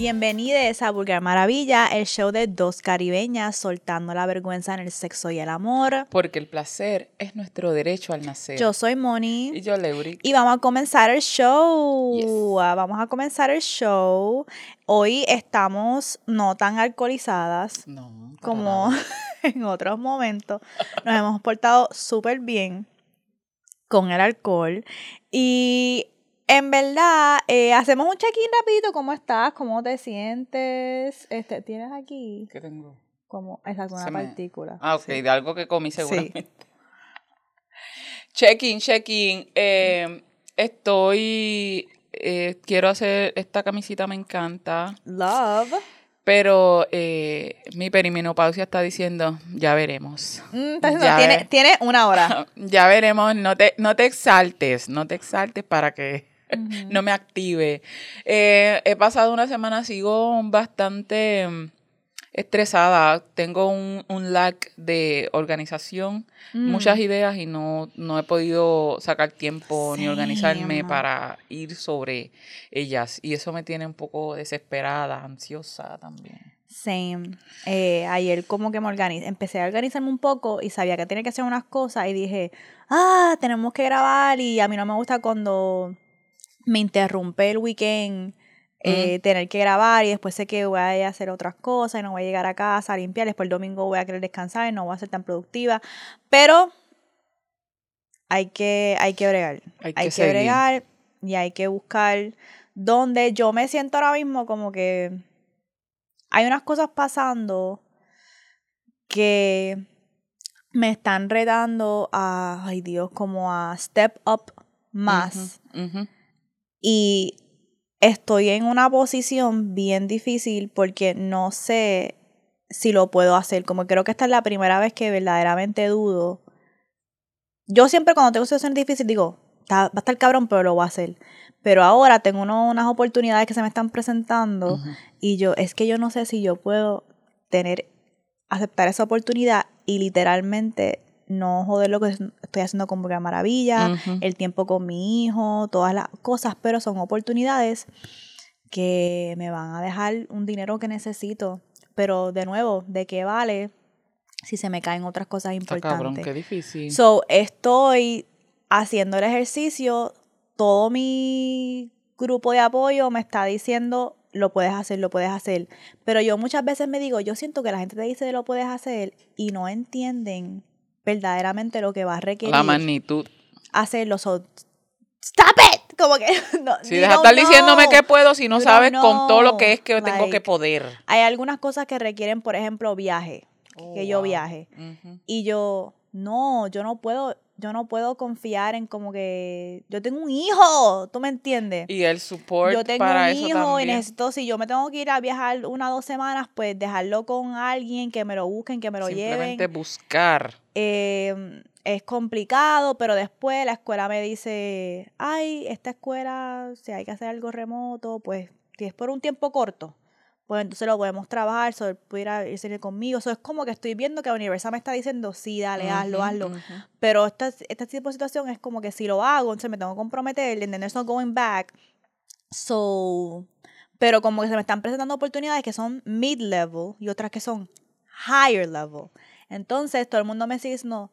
Bienvenidos a Vulgar Maravilla, el show de dos caribeñas soltando la vergüenza en el sexo y el amor. Porque el placer es nuestro derecho al nacer. Yo soy Moni. Y yo, Leuri. Y vamos a comenzar el show. Ah, Vamos a comenzar el show. Hoy estamos no tan alcoholizadas No. como nada. en otros momentos. Nos hemos portado súper bien con el alcohol. Y en verdad, eh, hacemos un check-in rapidito. ¿Cómo estás? ¿Cómo te sientes? Este, ¿Tienes aquí ¿Qué tengo? como exacto, una me- partícula? Ah, ok, Sí. de algo que comí seguramente. Check-in, check-in. Eh, estoy. eh, quiero hacer. Esta camisita me encanta. Love. Pero eh, mi perimenopausia está diciendo, ya veremos. Mm, diciendo, Ya tiene una hora. Ya veremos, no te, no te exaltes, no te exaltes para que No me active. Eh, he pasado una semana, sigo bastante mm, estresada, tengo un, un lack de organización, Mm. muchas ideas y no, no he podido sacar tiempo ni organizarme para ir sobre ellas. Y eso me tiene un poco desesperada, ansiosa también. Same. Eh, ayer como que me organizé, empecé a organizarme un poco y sabía que tenía que hacer unas cosas y dije, ah, tenemos que grabar y a mí no me gusta cuando me interrumpe el weekend eh, tener que grabar y después sé que voy a hacer otras cosas y no voy a llegar a casa a limpiar, después el domingo voy a querer descansar y no voy a ser tan productiva, pero hay que, hay que bregar. Hay Hay que seguir. bregar y hay que buscar donde yo me siento ahora mismo como que hay unas cosas pasando que me están retando a, ay Dios, como a step up más. Y estoy en una posición bien difícil porque no sé si lo puedo hacer. Como creo que esta es la primera vez que verdaderamente dudo. Yo siempre cuando tengo situaciones difíciles digo, "Está- va a estar cabrón, pero lo voy a hacer. Pero ahora tengo uno- unas oportunidades que se me están presentando y yo, es que yo no sé si yo puedo tener, aceptar esa oportunidad y literalmente no joder lo que estoy haciendo con Burger Maravilla, el tiempo con mi hijo, todas las cosas, pero son oportunidades que me van a dejar un dinero que necesito. Pero de nuevo, ¿de qué vale si se me caen otras cosas importantes? cabrón, qué difícil. So, estoy haciendo el ejercicio, todo mi grupo de apoyo me está diciendo, lo puedes hacer, lo puedes hacer. Pero yo muchas veces me digo, yo siento que la gente te dice, lo puedes hacer, y no entienden verdaderamente lo que va a requerir la magnitud. hacerlo. So, ¡Stop it! Como que, no, Si deja estar diciéndome que puedo si no sabes con todo lo que es que tengo que poder. Hay algunas cosas que requieren, por ejemplo, viaje, que Oh, yo wow. viaje. Y yo, no, yo no puedo, yo no puedo confiar en como que yo tengo un hijo, ¿tú me entiendes? Y el support Yo tengo para un eso hijo y necesito, si yo me tengo que ir a viajar una o dos semanas, pues dejarlo con alguien que me lo busquen, que me lo Simplemente lleven. buscar. Eh, es complicado, pero después la escuela me dice, ay, esta escuela, si hay que hacer algo remoto, pues si es por un tiempo corto, pues entonces lo podemos trabajar, so, pudiera irse conmigo. Eso es como que estoy viendo que la universidad me está diciendo, sí, dale, hazlo, hazlo. Pero esta, este tipo de situación es como que si lo hago, entonces me tengo que comprometer, and then there's no going back. So, pero como que se me están presentando oportunidades que son mid-level y otras que son higher level. Entonces, todo el mundo me sigue diciendo,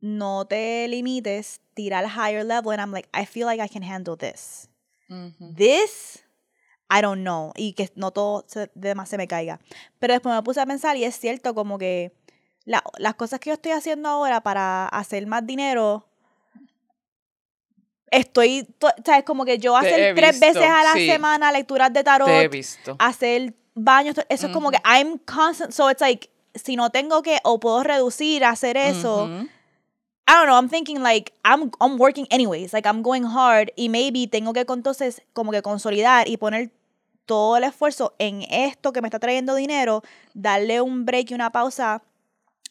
no te limites, tira al higher level. And I'm like, I feel like I can handle this. Ujú. This, I don't know. Y que no todo se, demás se me caiga. Pero después me puse a pensar y es cierto como que la- las cosas que yo estoy haciendo ahora para hacer más dinero, estoy, to- ¿sabes? Como que yo hacer tres visto, veces a la sí. semana lecturas de tarot, Te he visto. hacer baños, eso es como que I'm constant, so it's like, si no tengo que, o puedo reducir, hacer eso. I don't know, I'm thinking like I'm I'm working anyways, like I'm going hard y maybe tengo que entonces como que consolidar y poner todo el esfuerzo en esto que me está trayendo dinero, darle un break y una pausa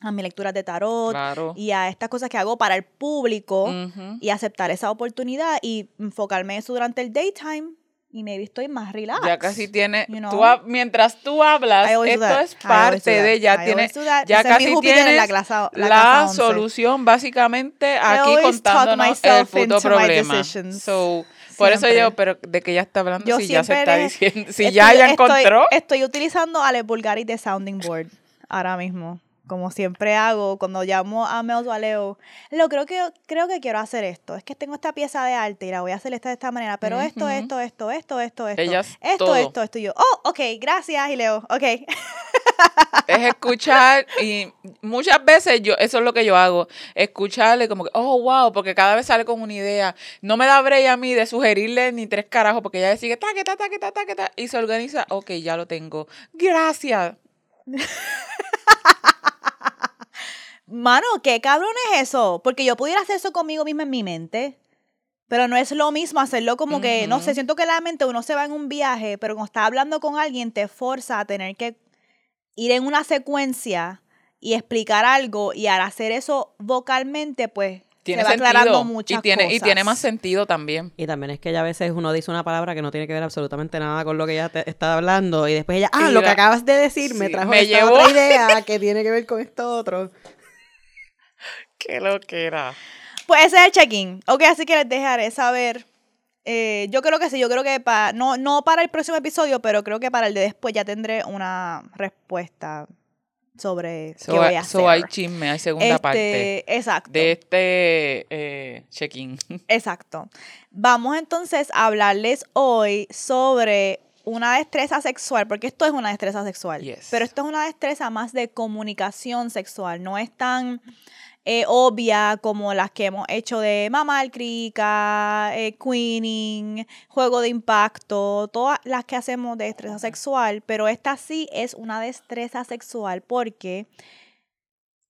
a mi lectura de tarot Claro. y a estas cosas que hago para el público y aceptar esa oportunidad y enfocarme en eso durante el daytime y maybe estoy más relax. Ya casi tiene. you know? mientras tú hablas, esto es parte de. Ya tiene. Ya Ese casi tienes la clase- la solución, básicamente, aquí contándonos el puto problema. So, Por eso yo, pero de que ya está hablando, Yo si ya se está diciendo, si Estoy- ya ya estoy- encontró. Estoy, utilizando Ale Bulgari de Sounding Board ahora mismo. Como siempre hago cuando llamo a Mel o a Leo. Leo, creo que, creo que quiero hacer esto. Es que tengo esta pieza de arte y la voy a hacer esta de esta manera. Pero esto, esto, esto, esto, esto, esto. Esto, todo. esto, esto. Y yo, oh, ok, gracias. Y Leo, ok. es escuchar y muchas veces yo eso es lo que yo hago escucharle como que oh wow porque cada vez sale con una idea no me da break a mí de sugerirle ni tres carajos porque ella sigue ta que ta ta que ta ta que ta y se organiza ok ya lo tengo gracias Mano, ¿qué cabrón es eso? Porque yo pudiera hacer eso conmigo misma en mi mente. Pero no es lo mismo hacerlo como que, no sé, siento que la mente uno se va en un viaje, pero cuando estás hablando con alguien te forza a tener que ir en una secuencia y explicar algo y al hacer eso vocalmente, pues tiene se va sentido aclarando muchas y tiene y tiene más sentido también Y también es que ella a veces uno dice una palabra que no tiene que ver absolutamente nada con lo que ella te está hablando. Y después ella, ah, lo que acabas de decir me trajo me esta llevó- otra idea que tiene que ver con esto otro. qué lo que era Pues ese es el check-in. Ok, así que les dejaré saber. Eh, yo creo que sí, yo creo que para, no, no para el próximo episodio, pero creo que para el de después ya tendré una respuesta sobre qué so, voy hay- a hacer. hay chisme hay segunda Este, parte Exacto. de este eh, check-in Exacto. Vamos entonces a hablarles hoy sobre una destreza sexual, porque esto es una destreza sexual, Yes. pero esto es una destreza más de comunicación sexual, no es tan eh, obvia como las que hemos hecho de mamar crica, eh, queening, juego de impacto, todas las que hacemos de destreza sexual, pero esta sí es una destreza sexual porque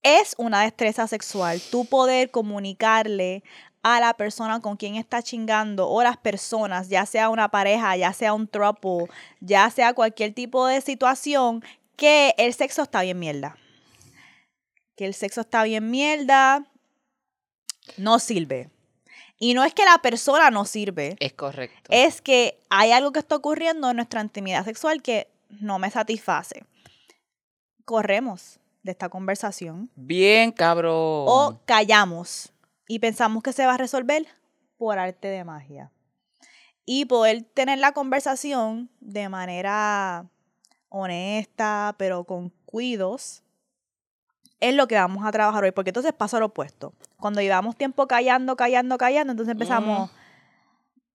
es una destreza sexual, tú poder comunicarle a la persona con quien está chingando o las personas, ya sea una pareja, ya sea un throuple, ya sea cualquier tipo de situación, que el sexo está bien mierda. Que el sexo está bien mierda, no sirve. Y no es que la persona no sirve, es correcto es que hay algo que está ocurriendo en nuestra intimidad sexual que no me satisface. Corremos de esta conversación bien cabrón o callamos y pensamos que se va a resolver por arte de magia. Y poder tener la conversación de manera honesta, pero con cuidos, es lo que vamos a trabajar hoy, porque entonces pasa lo opuesto. Cuando llevamos tiempo callando, callando, callando, entonces empezamos,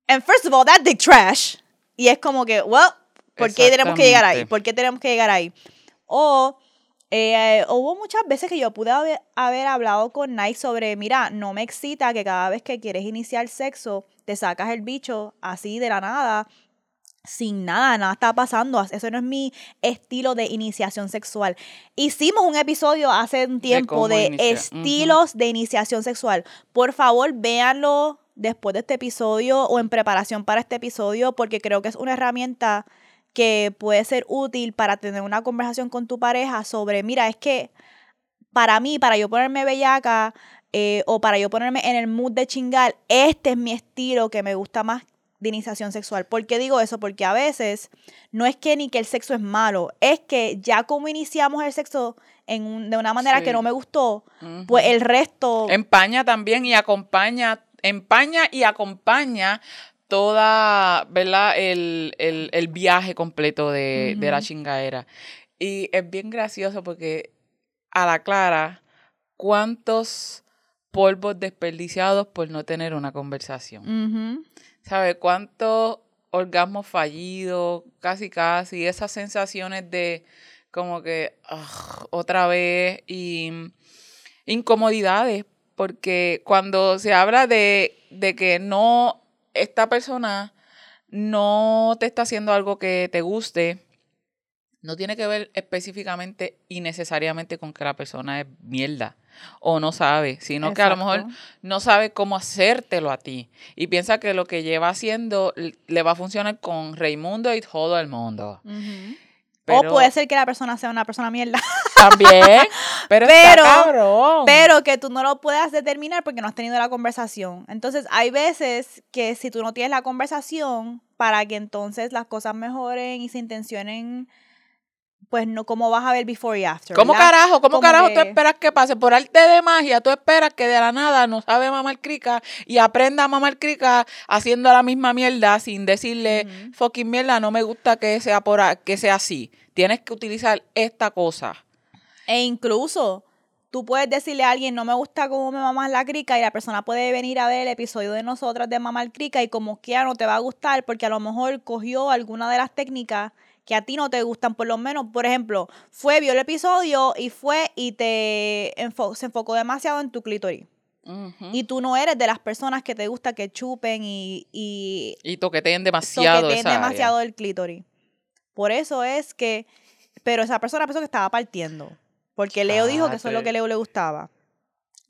and first of all, that dick trash. Y es como que, well, ¿por qué tenemos que llegar ahí? ¿Por qué tenemos que llegar ahí? O eh, hubo muchas veces que yo pude haber, haber hablado con Nike sobre, mira, no me excita que cada vez que quieres iniciar sexo, te sacas el bicho así de la nada, sin nada, nada está pasando. Eso no es mi estilo de iniciación sexual. Hicimos un episodio hace un tiempo de, estilos de iniciación sexual. Por favor, véanlo después de este episodio o en preparación para este episodio, porque creo que es una herramienta que puede ser útil para tener una conversación con tu pareja sobre, mira, es que para mí, para yo ponerme bellaca eh, o para yo ponerme en el mood de chingar, este es mi estilo que me gusta más de iniciación sexual. ¿Por qué digo eso? Porque a veces no es que ni que el sexo es malo, es que ya como iniciamos el sexo en un- de una manera Sí. que no me gustó, pues el resto... Empaña también y acompaña, empaña y acompaña toda, ¿verdad? El, el- el viaje completo de, de la chingadera. Y es bien gracioso porque a la clara, ¿cuántos polvos desperdiciados por no tener una conversación? Ujú. ¿Sabes? ¿Cuántos orgasmos fallidos, casi casi, esas sensaciones de como que "Ugh, otra vez y incomodidades? Porque cuando se habla de, de que no, esta persona no te está haciendo algo que te guste, no tiene que ver específicamente y necesariamente con que la persona es mierda o no sabe, sino que a lo mejor no sabe cómo hacértelo a ti y piensa que lo que lleva haciendo le va a funcionar con Raimundo y todo el mundo. Pero o puede ser que la persona sea una persona mierda. también, pero, está Pero- cabrón. Pero que tú no lo puedas determinar porque no has tenido la conversación. Entonces, hay veces que si tú no tienes la conversación, para que entonces las cosas mejoren y se intencionen pues no, ¿cómo vas a ver before y after? ¿Cómo ¿verdad? carajo? ¿Cómo Como carajo que- tú esperas que pase? Por arte de magia, tú esperas que de la nada no sabe mamar crica y aprenda a mamar crica haciendo la misma mierda sin decirle, Ujú. fucking mierda, no me gusta que sea, por que sea así. Tienes que utilizar esta cosa. E incluso tú puedes decirle a alguien, no me gusta cómo me mamas la crica, y la persona puede venir a ver el episodio de nosotras de mamar crica, y como quiera no te va a gustar, porque a lo mejor cogió alguna de las técnicas que a ti no te gustan, por lo menos, por ejemplo, fue, vio el episodio y fue y te enfo- se enfocó demasiado en tu clítoris. Y tú no eres de las personas que te gusta que chupen y, y Y toqueteen demasiado toqueteen esa área. demasiado el clítoris. Por eso es que, pero esa persona pensó que estaba partiendo, porque Leo dijo que eso es lo que. Leo le gustaba.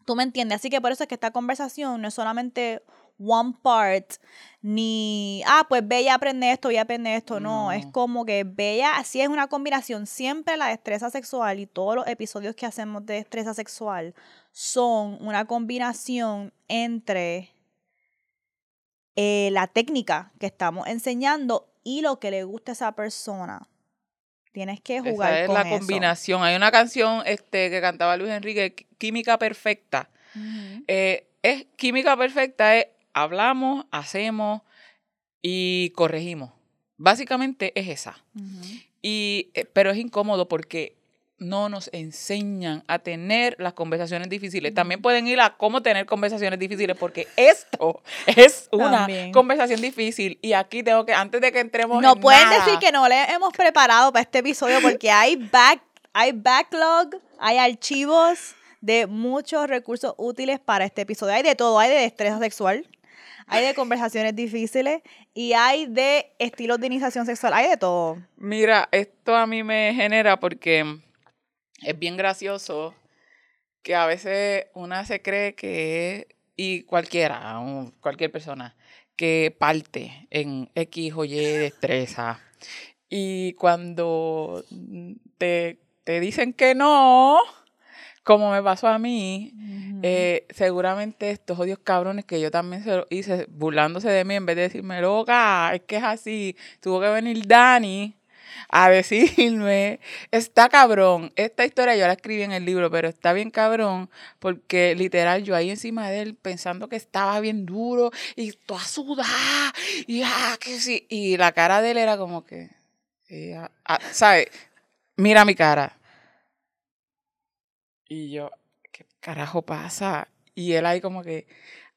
Tú me entiendes, así que por eso es que esta conversación no es solamente one part, ni, ah, pues Bella aprende esto, Bella aprende esto, no, es como que Bella, así es una combinación, siempre la destreza sexual y todos los episodios que hacemos de destreza sexual son una combinación entre eh, la técnica que estamos enseñando y lo que le gusta a esa persona. Tienes que jugar Esa es con la eso. combinación. Hay una canción este, que cantaba Luis Enrique, Química Perfecta. Eh, es química perfecta, es hablamos, hacemos y corregimos. Básicamente es esa. Y, eh, pero es incómodo porque no nos enseñan a tener las conversaciones difíciles. También pueden ir a cómo tener conversaciones difíciles porque esto es una También. conversación difícil. Y aquí tengo que, antes de que entremos No en pueden nada, decir que no le hemos preparado para este episodio porque hay back, hay backlog, hay archivos de muchos recursos útiles para este episodio. Hay de todo, hay de destreza sexual, hay de conversaciones difíciles y hay de estilos de iniciación sexual, hay de todo. Mira, esto a mí me genera porque es bien gracioso que a veces una se cree que y cualquiera, cualquier persona, que parte en X o Y destreza. Y cuando te, te dicen que no, como me pasó a mí, eh, seguramente estos odios cabrones que yo también se lo hice burlándose de mí en vez de decirme loca, es que es así, tuvo que venir Dani a decirme, está cabrón, esta historia yo la escribí en el libro, pero está bien cabrón, porque literal yo ahí encima de él pensando que estaba bien duro y toda sudada, y ah, que sí, y la cara de él era como que, ah, ¿sabes? Mira mi cara. Y yo, ¿qué carajo pasa? Y él ahí como que,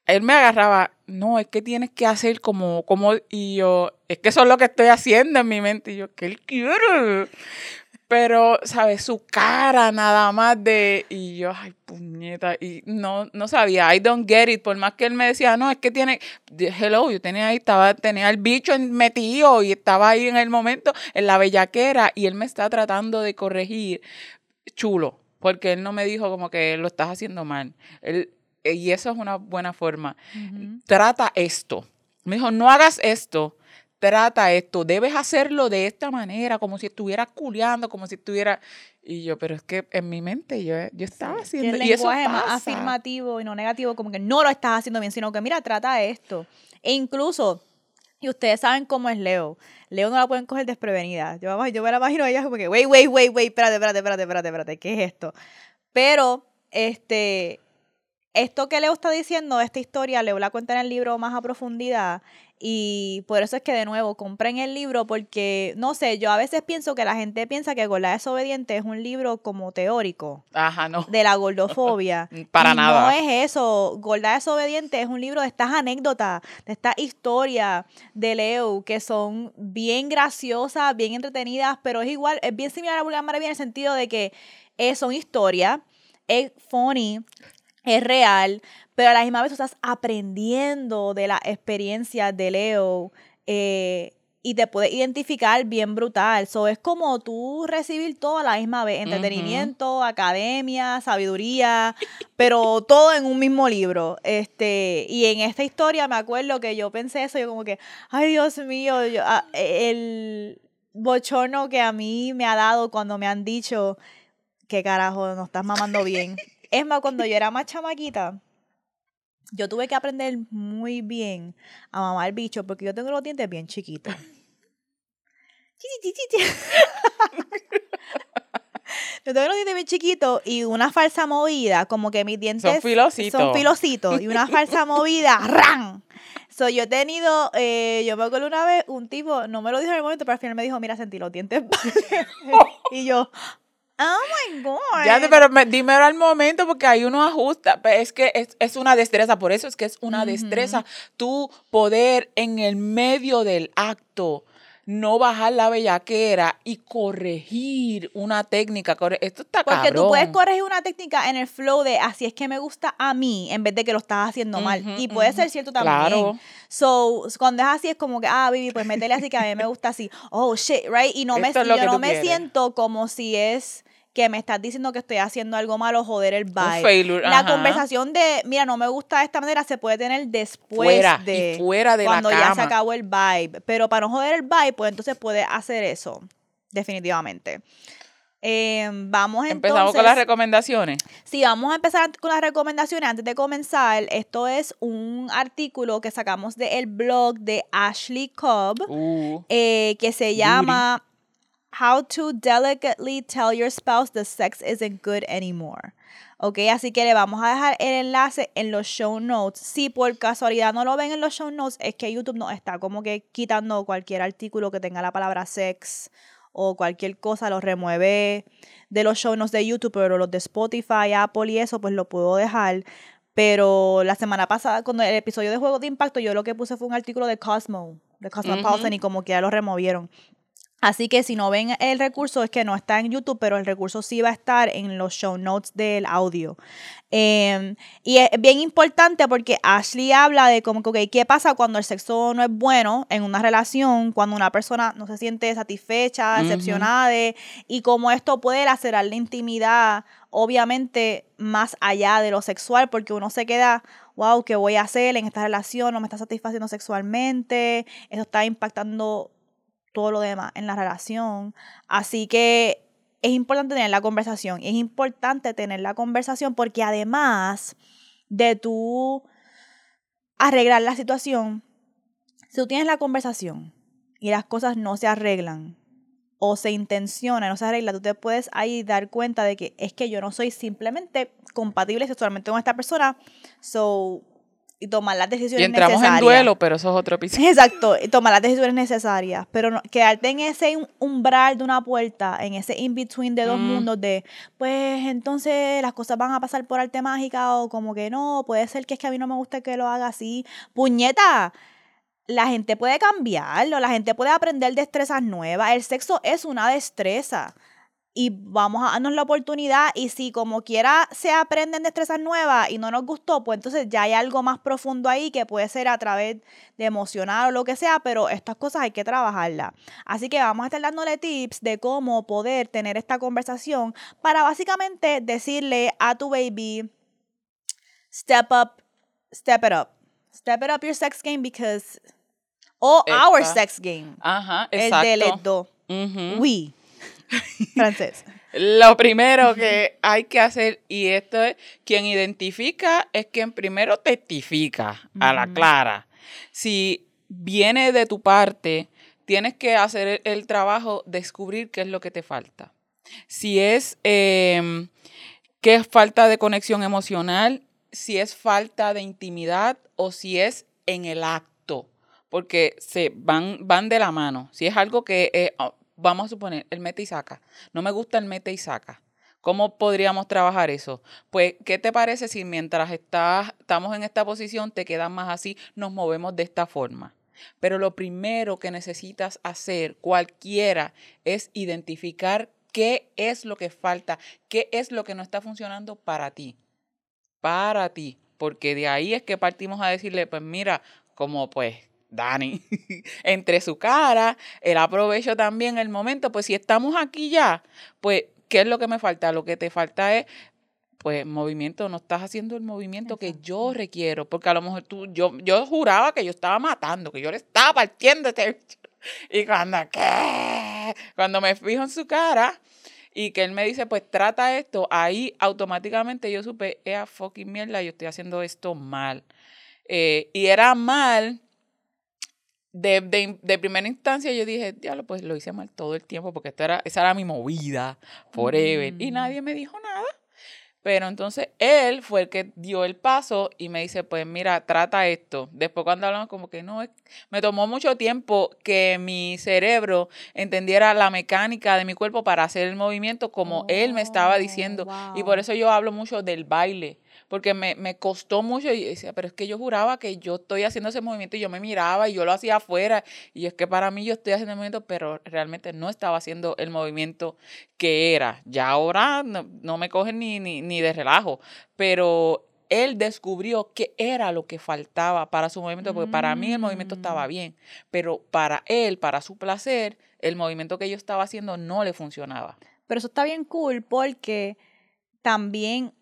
él me agarraba, no, es que tienes que hacer como, como, y yo, es que eso es lo que estoy haciendo en mi mente. Y yo, ¿qué él quiere? Pero, ¿sabes? Su cara nada más de, y yo, ay, puñeta, y no, no sabía, I don't get it, por más que él me decía, no, es que tiene, hello, yo tenía ahí, estaba, tenía el bicho metido y estaba ahí en el momento, en la bellaquera, y él me está tratando de corregir, chulo, porque él no me dijo como que lo estás haciendo mal. Él, y eso es una buena forma. Trata esto. Me dijo, no hagas esto. Trata esto. Debes hacerlo de esta manera, como si estuvieras culeando, como si estuviera. Y yo, pero es que en mi mente yo, yo estaba haciendo. el y eso más afirmativo y no negativo, como que no lo estás haciendo bien, sino que mira, trata esto. E incluso, y ustedes saben cómo es Leo. Leo no la pueden coger desprevenida. Yo, yo me la imagino a ella como que, wait, wait, wait, wait, espérate, espérate, espérate, espérate, espérate, ¿qué es esto? Pero, este, esto que Leo está diciendo, esta historia, Leo la cuenta en el libro más a profundidad. Y por eso es que, de nuevo, compren el libro porque, no sé, yo a veces pienso que la gente piensa que Gorda desobediente es un libro como teórico Ajá, no. de la gordofobia. Para Y nada. No es eso. Gorda desobediente es un libro de estas anécdotas, de estas historias de Leo que son bien graciosas, bien entretenidas, pero es igual, es bien similar a Vulgar Maravilla en el sentido de que eh, son historias, es funny, es real, pero a la misma vez tú estás aprendiendo de la experiencia de Leo eh, y te puedes identificar bien brutal. So, es como tú recibir todo a la misma vez, entretenimiento, academia, sabiduría, pero todo en un mismo libro. Este, y en esta historia me acuerdo que yo pensé eso, yo como que, ay Dios mío, yo- ah, el bochorno que a mí me ha dado cuando me han dicho que carajo, no estás mamando bien. Es más, cuando yo era más chamaquita, yo tuve que aprender muy bien a mamar bicho porque yo tengo los dientes bien chiquitos. Chi, chi, chi, chi. Yo tengo los dientes bien chiquitos y una falsa movida, como que mis dientes Son filositos. son filositos y una falsa movida, ¡ran! So, yo he tenido, eh, yo me acuerdo una vez, un tipo, no me lo dijo en el momento, pero al final me dijo, mira, sentí los dientes. y yo, oh my God. Ya, pero me- dímelo al momento porque ahí uno ajusta. Pero es que es, es una destreza, por eso es que es una destreza. Tu poder en el medio del acto, no bajar la bellaquera y corregir una técnica. Esto está Porque tú puedes corregir una técnica en el flow de así es que me gusta a mí, en vez de que lo estás haciendo mal. Y puede ser cierto también. Claro. So, cuando es así, es como que, ah, baby, pues métele así que a mí me gusta así. Oh, shit, right? Y no me, Esto yo no me quieres. siento como si es que me estás diciendo que estoy haciendo algo malo, joder el vibe. failure, la ajá. conversación de, mira, no me gusta de esta manera, se puede tener después Fuera, y de. fuera de la cuando ya se acabó el vibe. Pero para no joder el vibe, pues entonces puede hacer eso. Definitivamente. Eh, vamos entonces. Empezamos con las recomendaciones. Sí, vamos a empezar con las recomendaciones. Antes de comenzar, esto es un artículo que sacamos del blog de Ashley Cobb, Uh, eh, que se llama How to Delicately Tell Your Spouse the Sex Isn't Good Anymore. Ok, así que le vamos a dejar el enlace en los show notes. Si por casualidad no lo ven en los show notes, es que YouTube nos está como que quitando cualquier artículo que tenga la palabra sex o cualquier cosa, lo remueve de los show notes de YouTube, pero los de Spotify, Apple y eso, pues lo puedo dejar. Pero la semana pasada, cuando el episodio de Juegos de Impacto, yo lo que puse fue un artículo de Cosmo, de Cosmopolitan, y como que ya lo removieron. Así que si no ven el recurso, es que no está en YouTube, pero el recurso sí va a estar en los show notes del audio. Eh, y es bien importante porque Ashley habla de como que, ok, ¿qué pasa cuando el sexo no es bueno en una relación? Cuando una persona no se siente satisfecha, decepcionada, de- y cómo esto puede lacerar la intimidad, obviamente más allá de lo sexual, porque uno se queda, wow, ¿qué voy a hacer en esta relación? No me está satisfaciendo sexualmente, eso está impactando todo lo demás en la relación. Así que es importante tener la conversación. Es importante tener la conversación porque además de tú arreglar la situación, si tú tienes la conversación y las cosas no se arreglan o se intencionan, no se arreglan, tú te puedes ahí dar cuenta de que es que yo no soy simplemente compatible sexualmente con esta persona, so y tomar las decisiones y entramos en duelo, pero eso es otro episodio. Exacto, y tomar las decisiones necesarias, pero no, quedarte en ese um- umbral de una puerta, en ese in-between de dos Mm. mundos de, pues entonces las cosas van a pasar por arte mágica o como que no, puede ser que es que a mí no me gusta que lo haga así. Puñeta, la gente puede cambiarlo, la gente puede aprender destrezas nuevas, el sexo es una destreza. Y vamos a darnos la oportunidad y si como quiera se aprenden destrezas nuevas y no nos gustó, pues entonces ya hay algo más profundo ahí que puede ser a través de emocionar o lo que sea, pero estas cosas hay que trabajarlas. Así que vamos a estar dándole tips de cómo poder tener esta conversación para básicamente decirle a tu baby, step up, step it up, step it up your sex game because, o our sex game, Ajá, el de exacto. dos, Ujú. we, francés. Lo primero que hay que hacer, y esto es, quien identifica es quien primero testifica a la clara. Si viene de tu parte, tienes que hacer el, trabajo, descubrir qué es lo que te falta. Si es em, que es falta de conexión emocional, si es falta de intimidad o si es en el acto, porque se van, van de la mano. Si es algo que, eh, vamos a suponer, el mete y saca. No me gusta el mete y saca. ¿Cómo podríamos trabajar eso? Pues, ¿qué te parece si mientras estás, estamos en esta posición te quedas más así, nos movemos de esta forma? Pero lo primero que necesitas hacer, cualquiera, es identificar qué es lo que falta, qué es lo que no está funcionando para ti. Para ti. Porque de ahí es que partimos a decirle, pues mira, como pues Dani, entre su cara, el aprovecho también el momento, pues si estamos aquí ya, pues, ¿qué es lo que me falta? Lo que te falta es pues movimiento, no estás haciendo el movimiento que yo requiero, porque a lo mejor tú, yo, yo juraba que yo estaba matando, que yo le estaba partiendo este bicho. Y cuando, ¿qué? Cuando me fijo en su cara y que él me dice, pues trata esto, ahí automáticamente yo supe, ea fucking mierda, yo estoy haciendo esto mal. Eh, y era mal de, de, de primera instancia yo dije, diablo, pues lo hice mal todo el tiempo porque esta era, esa era mi movida forever. Y Mm. nadie me dijo nada. Pero entonces él fue el que dio el paso y me dice, pues mira, trata esto. Después cuando hablamos como que no, es- me tomó mucho tiempo que mi cerebro entendiera la mecánica de mi cuerpo para hacer el movimiento como él me estaba Oh, diciendo. Y por eso yo hablo mucho del baile, porque me, me costó mucho y decía, pero es que yo juraba que yo estoy haciendo ese movimiento y yo me miraba y yo lo hacía afuera. Y es que para mí yo estoy haciendo el movimiento, pero realmente no estaba haciendo el movimiento que era. Ya ahora no, no me cogen ni, ni, ni de relajo, pero él descubrió qué era lo que faltaba para su movimiento, porque para mí el movimiento estaba Mm. bien, pero para él, para su placer, el movimiento que yo estaba haciendo no le funcionaba. Pero eso está bien cool porque también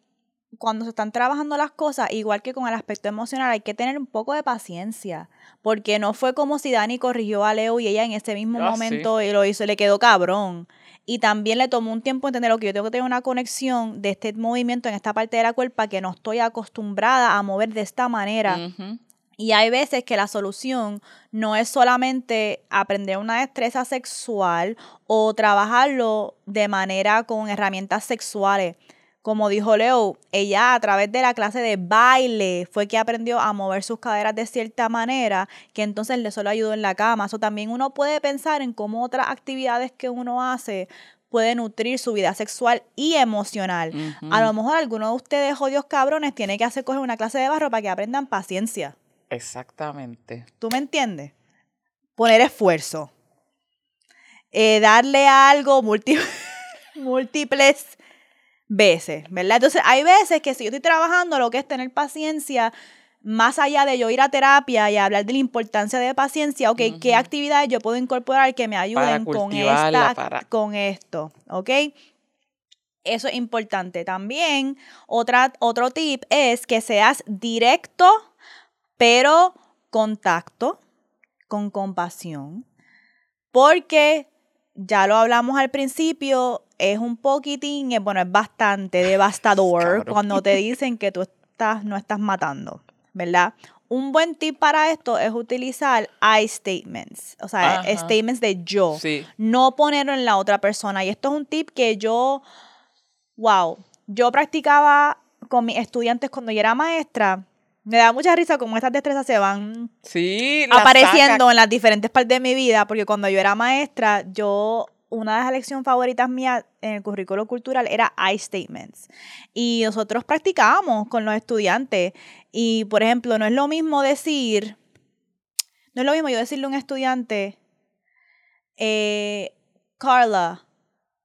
cuando se están trabajando las cosas, igual que con el aspecto emocional, hay que tener un poco de paciencia. Porque no fue como si Dani corrigió a Leo y ella en ese mismo Ah, sí. momento y lo hizo, le quedó cabrón. Y también le tomó un tiempo entender lo que yo tengo que tener una conexión de este movimiento en esta parte de la cuerpa que no estoy acostumbrada a mover de esta manera. Y hay veces que la solución no es solamente aprender una destreza sexual o trabajarlo de manera con herramientas sexuales. Como dijo Leo, ella a través de la clase de baile fue que aprendió a mover sus caderas de cierta manera, que entonces le solo ayudó en la cama. Eso también uno puede pensar en cómo otras actividades que uno hace puede nutrir su vida sexual y emocional. A lo mejor alguno de ustedes, jodidos cabrones, tiene que hacer coger una clase de barro para que aprendan paciencia. Exactamente. ¿Tú me entiendes? Poner esfuerzo. Eh, darle a algo múlti- múltiples veces, ¿verdad? Entonces, hay veces que si yo estoy trabajando, lo que es tener paciencia, más allá de yo ir a terapia y hablar de la importancia de paciencia, ok, ¿qué actividades yo puedo incorporar que me ayuden con, esta, para- con esto, ok? Eso es importante. También, otra, otro tip es que seas directo, pero contacto, con compasión, porque ya lo hablamos al principio, es un poquitín, bueno, es bastante devastador cuando te dicen que tú estás, no estás matando, ¿verdad? Un buen tip para esto es utilizar I statements, o sea, Ajá. statements de yo Sí. no ponerlo en la otra persona. Y esto es un tip que yo, wow, yo practicaba con mis estudiantes cuando yo era maestra. Me da mucha risa cómo estas destrezas se van Sí. apareciendo saca- en las diferentes partes de mi vida, porque cuando yo era maestra, yo, una de las lecciones favoritas mías en el currículo cultural era I statements. Y nosotros practicábamos con los estudiantes. Y, por ejemplo, no es lo mismo decir, no es lo mismo yo decirle a un estudiante, eh, Carla,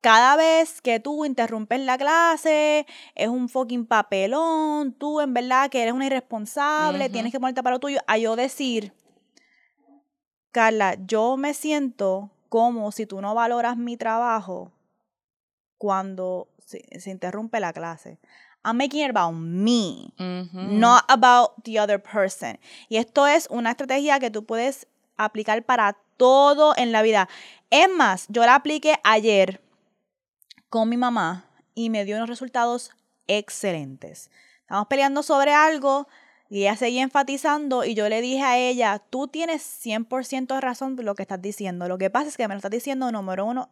cada vez que tú interrumpes la clase, es un fucking papelón, tú en verdad que eres una irresponsable, tienes que ponerte para lo tuyo, a yo decir, Carla, yo me siento como si tú no valoras mi trabajo cuando se, se interrumpe la clase. I'm making it about me not about the other person. Y esto es una estrategia que tú puedes aplicar para todo en la vida. Es más, yo la apliqué ayer con mi mamá y me dio unos resultados excelentes. Estamos peleando sobre algo y ella seguía enfatizando y yo le dije a ella, tú tienes 100% de razón de lo que estás diciendo. Lo que pasa es que me lo estás diciendo, número uno,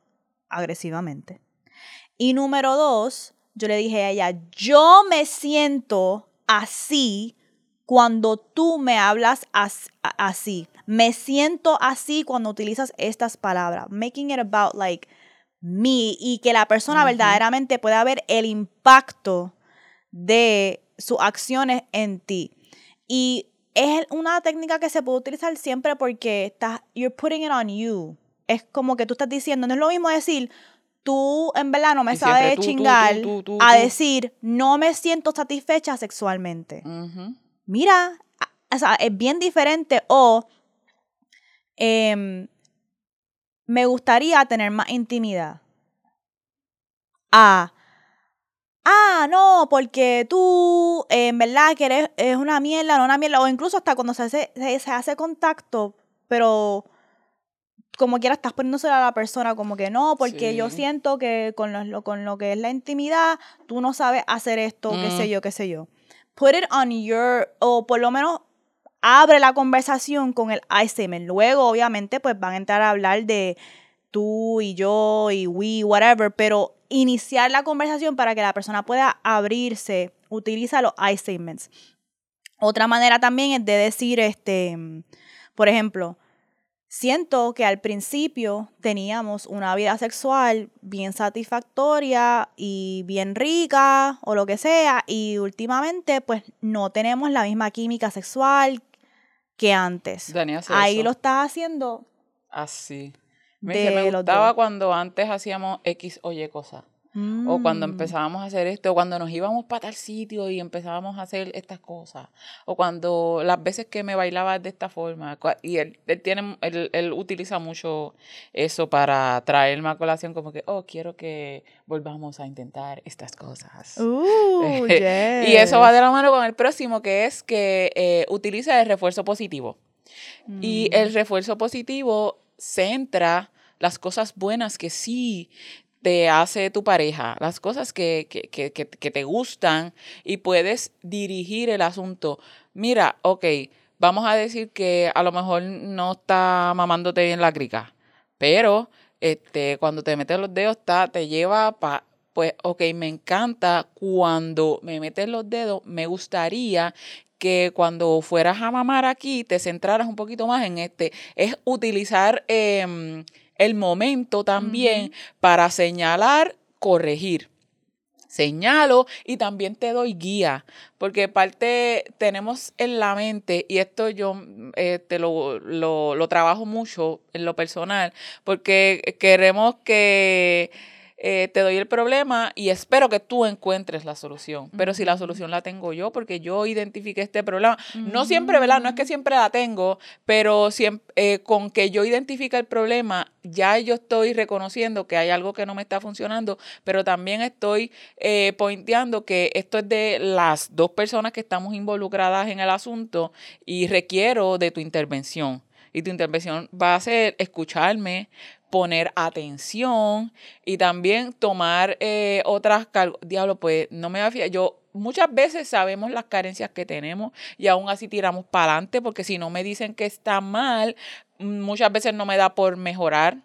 agresivamente. Y número dos, yo le dije a ella, yo me siento así cuando tú me hablas as- así. Me siento así cuando utilizas estas palabras. Making it about like me y que la persona verdaderamente pueda ver el impacto de sus acciones en ti. Y es una técnica que se puede utilizar siempre porque estás, you're putting it on you. Es como que tú estás diciendo, no es lo mismo decir, tú en verdad no me sabes tú, chingar, tú, tú, a decir, no me siento satisfecha sexualmente. Mira, o sea, es bien diferente o em, me gustaría tener más intimidad. A, ah, no, porque tú eh, en verdad que eres es una mierda, no una mierda, o incluso hasta cuando se hace, se, se hace contacto, pero como quiera estás poniéndose a la persona como que no, porque yo siento que con lo, con lo que es la intimidad, tú no sabes hacer esto, qué sé Mm. yo, qué sé yo. Put it on your, o por lo menos abre la conversación con el statement. Luego, obviamente, pues van a entrar a hablar de tú y yo y we, whatever, pero iniciar la conversación para que la persona pueda abrirse, utiliza los I statements. Otra manera también es de decir, este, por ejemplo, siento que al principio teníamos una vida sexual bien satisfactoria y bien rica o lo que sea, y últimamente pues no tenemos la misma química sexual que antes. Dani hace Ahí eso. lo estás haciendo Así. Me, de dice, me los gustaba dos. cuando antes hacíamos X o Y cosas. O cuando Mm. empezábamos a hacer esto, o cuando nos íbamos para tal sitio y empezábamos a hacer estas cosas. O cuando las veces que me bailaba de esta forma. Y él, él tiene, él, él utiliza mucho eso para traerme a colación como que, oh, quiero que volvamos a intentar estas cosas. Uh, Y eso va de la mano con el próximo, que es que eh, utiliza el refuerzo positivo. Y Mm. el refuerzo positivo centra las cosas buenas que sí te hace tu pareja, las cosas que, que, que, que- te gustan y puedes dirigir el asunto. Mira, ok, vamos a decir que a lo mejor no está mamándote bien la crica, pero este, cuando te metes los dedos está, te lleva para pues, ok, me encanta cuando me metes los dedos, me gustaría que cuando fueras a mamar aquí te centraras un poquito más en este. Es utilizar em, el momento también para señalar, corregir. Señalo y también te doy guía, porque parte tenemos en la mente, y esto yo eh, te lo, lo, lo trabajo mucho en lo personal, porque queremos que eh, te doy el problema y espero que tú encuentres la solución. Pero si la solución la tengo yo, porque yo identifiqué este problema, no siempre, ¿verdad? No es que siempre la tengo, pero siempre, con que yo identifique el problema, ya yo estoy reconociendo que hay algo que no me está funcionando, pero también estoy eh, pointeando que esto es de las dos personas que estamos involucradas en el asunto y requiero de tu intervención. Y tu intervención va a ser escucharme, poner atención y también tomar eh, otras cargas. Diablo, pues no me va a fiar. Yo muchas veces sabemos las carencias que tenemos y aún así tiramos para adelante porque si no me dicen que está mal, mm, muchas veces no me da por mejorar,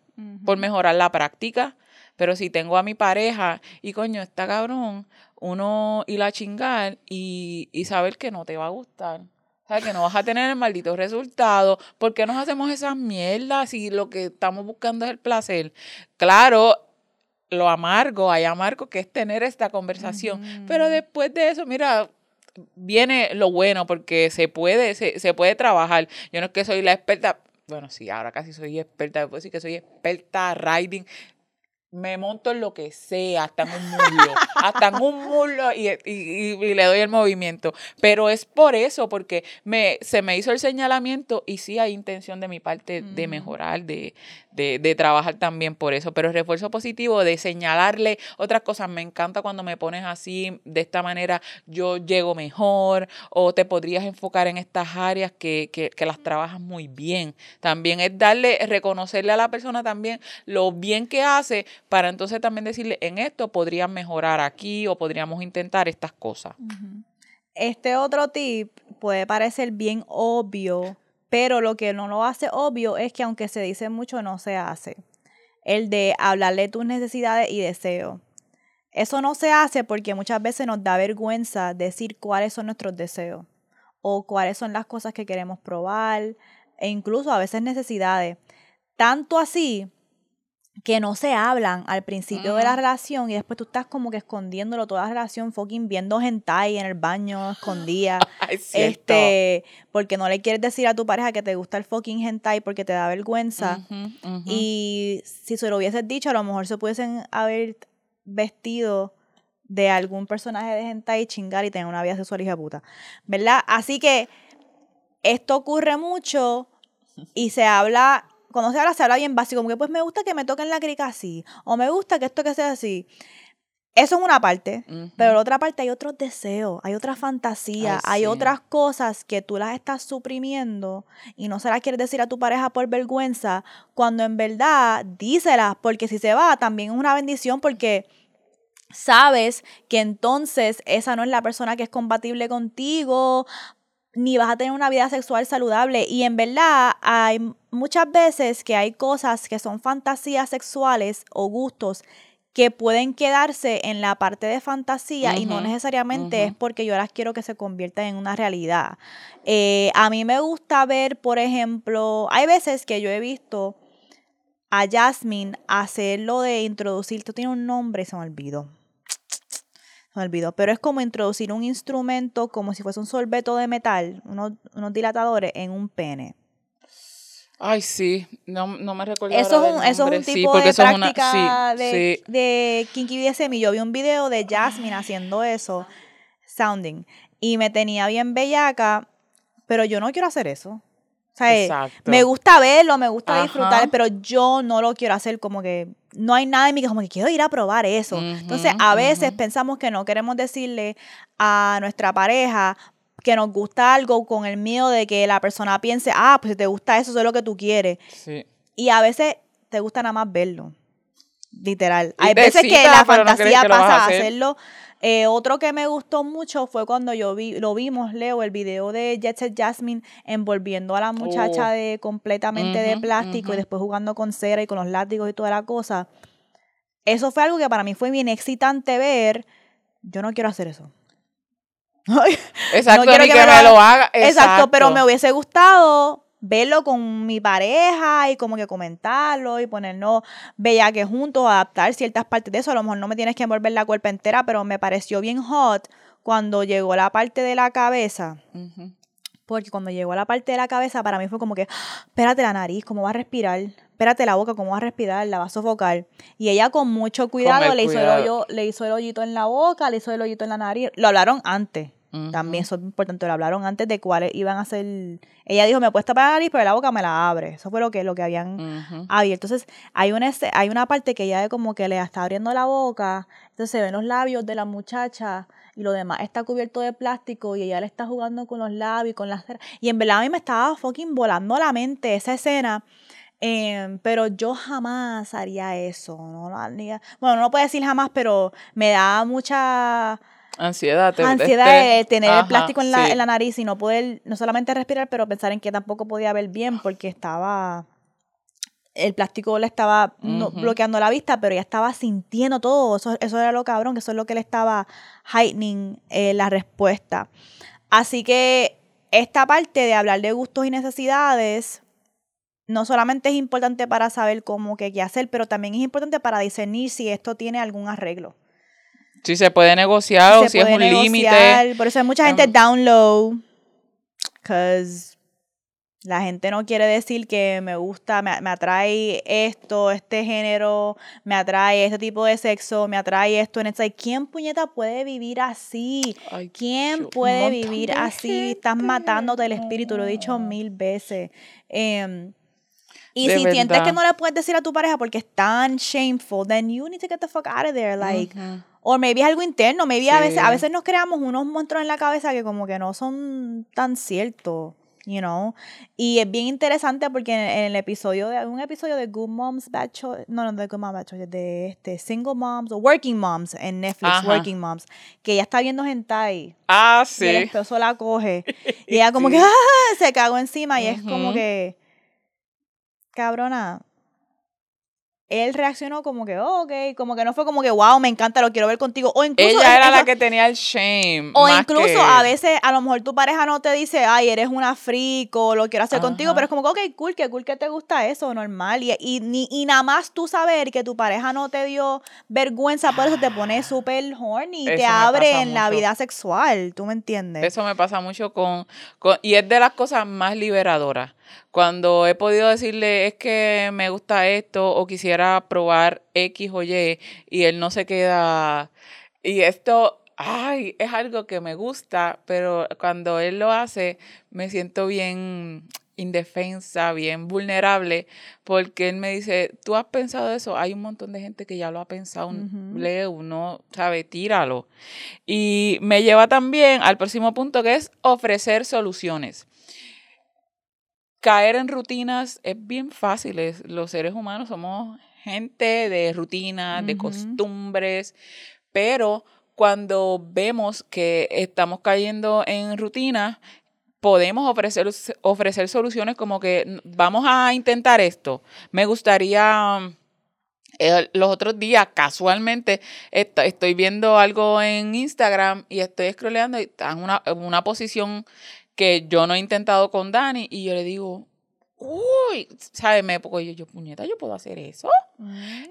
por mejorar la práctica. Pero si tengo a mi pareja y coño, está cabrón, uno ir a chingar y, y saber que no te va a gustar. ¿Sabes? Que no vas a tener el maldito resultado. ¿Por qué nos hacemos esas mierdas si lo que estamos buscando es el placer? Claro, lo amargo, hay amargo que es tener esta conversación. Pero después de eso, mira, viene lo bueno porque se puede, se, se puede trabajar. Yo no es que soy la experta, bueno, sí, ahora casi soy experta, puedo decir que soy experta riding. Me monto en lo que sea, hasta en un muslo, hasta en un muslo y, y- y- le doy el movimiento. Pero es por eso, porque me, se me hizo el señalamiento y sí hay intención de mi parte de mejorar, de, de, de trabajar también por eso. Pero el refuerzo positivo de señalarle otras cosas, me encanta cuando me pones así, de esta manera yo llego mejor o te podrías enfocar en estas áreas que, que, que las trabajas muy bien. También es darle, reconocerle a la persona también lo bien que hace para entonces también decirle, en esto podrían mejorar aquí o podríamos intentar estas cosas. Este otro tip puede parecer bien obvio, pero lo que no lo hace obvio es que aunque se dice mucho, no se hace. El de hablarle tus necesidades y deseos. Eso no se hace porque muchas veces nos da vergüenza decir cuáles son nuestros deseos o cuáles son las cosas que queremos probar e incluso a veces necesidades. Tanto así que no se hablan al principio de la Ujú. relación y después tú estás como que escondiéndolo toda la relación, fucking viendo hentai en el baño, escondida. Es este, porque no le quieres decir a tu pareja que te gusta el fucking hentai porque te da vergüenza. Y si se lo hubieses dicho, a lo mejor se pudiesen haber vestido de algún personaje de hentai y chingar y tener una vida sexual hija puta. ¿Verdad? Así que esto ocurre mucho y se habla, cuando se habla, se habla bien básico, como que pues me gusta que me toquen la crica así, o me gusta que esto que sea así. Eso es una parte, pero la otra parte hay otros deseos, hay otra fantasía, Ay, hay sí. otras cosas que tú las estás suprimiendo y no se las quieres decir a tu pareja por vergüenza, cuando en verdad díselas, porque si se va también es una bendición porque sabes que entonces esa no es la persona que es compatible contigo ni vas a tener una vida sexual saludable. Y en verdad hay muchas veces que hay cosas que son fantasías sexuales o gustos que pueden quedarse en la parte de fantasía y no necesariamente es porque yo las quiero que se conviertan en una realidad. Eh, a mí me gusta ver, por ejemplo, hay veces que yo he visto a Jasmine hacer lo de introducir, esto tiene un nombre, se me olvidó. Me olvidó, pero es como introducir un instrumento como si fuese un sorbeto de metal, unos, unos dilatadores en un pene. Ay, sí, no, no me recuerdo. Eso es, un, eso es un Sí, tipo porque de es una- práctica sí, de, sí. de Kinky BDSM. Yo vi un video de Jasmine haciendo eso, sounding, y me tenía bien bellaca, pero yo no quiero hacer eso. Exacto. me gusta verlo, me gusta Ajá. disfrutar, pero yo no lo quiero hacer como que no hay nada en mí que como que quiero ir a probar eso. Entonces, a veces pensamos que no queremos decirle a nuestra pareja que nos gusta algo con el miedo de que la persona piense, ah, pues si te gusta eso, eso es lo que tú quieres. Sí. Y a veces te gusta nada más verlo. Literal. Hay veces que la no fantasía que a pasa a hacer. hacerlo. Eh, otro que me gustó mucho fue cuando yo vi, lo vimos, Leo, el video de Jet Set Jasmine envolviendo a la muchacha Oh. de completamente de plástico y después jugando con cera y con los látigos y toda la cosa. Eso fue algo que para mí fue bien excitante ver. Yo no quiero hacer eso. Exacto, quiero ni que que, me lo me haga- lo haga. Exacto, pero me hubiese gustado verlo con mi pareja y como que comentarlo y ponernos que juntos, adaptar ciertas partes de eso. A lo mejor no me tienes que envolver la cuerpa entera, pero me pareció bien hot cuando llegó la parte de la cabeza. Porque cuando llegó la parte de la cabeza, para mí fue como que, "Ah, espérate la nariz, ¿cómo va a respirar? Espérate la boca, ¿cómo va a respirar? La va a sofocar. Y ella con mucho cuidado le, hizo. El hoyo, le hizo el hoyito en la boca, le hizo el hoyito en la nariz. Lo hablaron antes. También eso es importante, lo hablaron antes de cuáles iban a ser. Ella dijo, me puedes tapar la nariz, pero la boca me la abre. Eso fue lo que, lo que habían Ujú. abierto. Entonces, hay una, hay una parte que ella como que le está abriendo la boca, entonces se ven los labios de la muchacha y lo demás está cubierto de plástico y ella le está jugando con los labios y con las ceras. Y en verdad a mí me estaba fucking volando la mente esa escena. em, pero yo jamás haría eso. No. Bueno, no puedo decir jamás, pero me da mucha Ansiedad. te- ansiedad de tener el plástico en la, sí. en la nariz y no poder, no solamente respirar, pero pensar en que tampoco podía ver bien porque estaba, el plástico le estaba no- bloqueando la vista, pero ella estaba sintiendo todo, eso, eso era lo cabrón, que eso es lo que le estaba heightening eh, la respuesta. Así que esta parte de hablar de gustos y necesidades no solamente es importante para saber cómo que qué hacer, pero también es importante para discernir si esto tiene algún arreglo Si se puede negociar o se si es un límite. Por eso hay mucha gente down low. Because la gente no quiere decir que me gusta, me, me atrae esto, este género, me atrae este tipo de sexo, me atrae esto. It's like, ¿quién puñeta puede vivir así? Ay, ¿Quién puede vivir así? Estás matándote el espíritu, lo he dicho mil veces. Em, y De si sientes que verdad. no le puedes decir a tu pareja porque es tan shameful, then you need to get the fuck out of there. Like. O maybe es algo interno, maybe a veces, a Sí. veces nos creamos unos monstruos en la cabeza que como que no son tan ciertos, you know. Y es bien interesante porque en, en el episodio de un episodio de Good Moms Bad Choice, no, no de Good Moms Bad Choice, de este Single Moms o Working Moms en Netflix, Ajá. Working Moms, que ella está viendo hentai Ah, y el sí. esposo la coge y ella como que Sí. ¡ah! se cagó encima y es como que cabrona él reaccionó como que oh, ok como que no fue como que wow me encanta lo quiero ver contigo o incluso Ella era eso- la que tenía el shame. o incluso que- a veces a lo mejor tu pareja no te dice ay eres una freak o lo quiero hacer contigo pero es como que ok cool que cool que te gusta eso normal y, y, ni- y nada más tú saber que tu pareja no te dio vergüenza por eso te pone súper horny y te abre en la vida sexual tú me entiendes Eso me pasa mucho con, con- Y es de las cosas más liberadoras. Cuando he podido decirle, es que me gusta esto o quisiera probar X o Y y él no se queda... Y esto, ay, es algo que me gusta, pero cuando él lo hace, me siento bien indefensa, bien vulnerable, porque él me dice, ¿tú has pensado eso? Hay un montón de gente que ya lo ha pensado, Ujú. lee uno, sabe, tíralo. Y me lleva también al próximo punto que es ofrecer soluciones. Caer en rutinas es bien fácil. es- los seres humanos somos gente de rutinas, de costumbres, pero cuando vemos que estamos cayendo en rutinas, podemos ofrecer, ofrecer soluciones como que "N- vamos a intentar esto. Me gustaría... eh, los otros días, casualmente, est- estoy viendo algo en Instagram y estoy scrolleando y está en una, en una posición que yo no he intentado con Dani y yo le digo, uy, ¿sabes? Me porque yo, yo, puñeta, yo puedo hacer eso.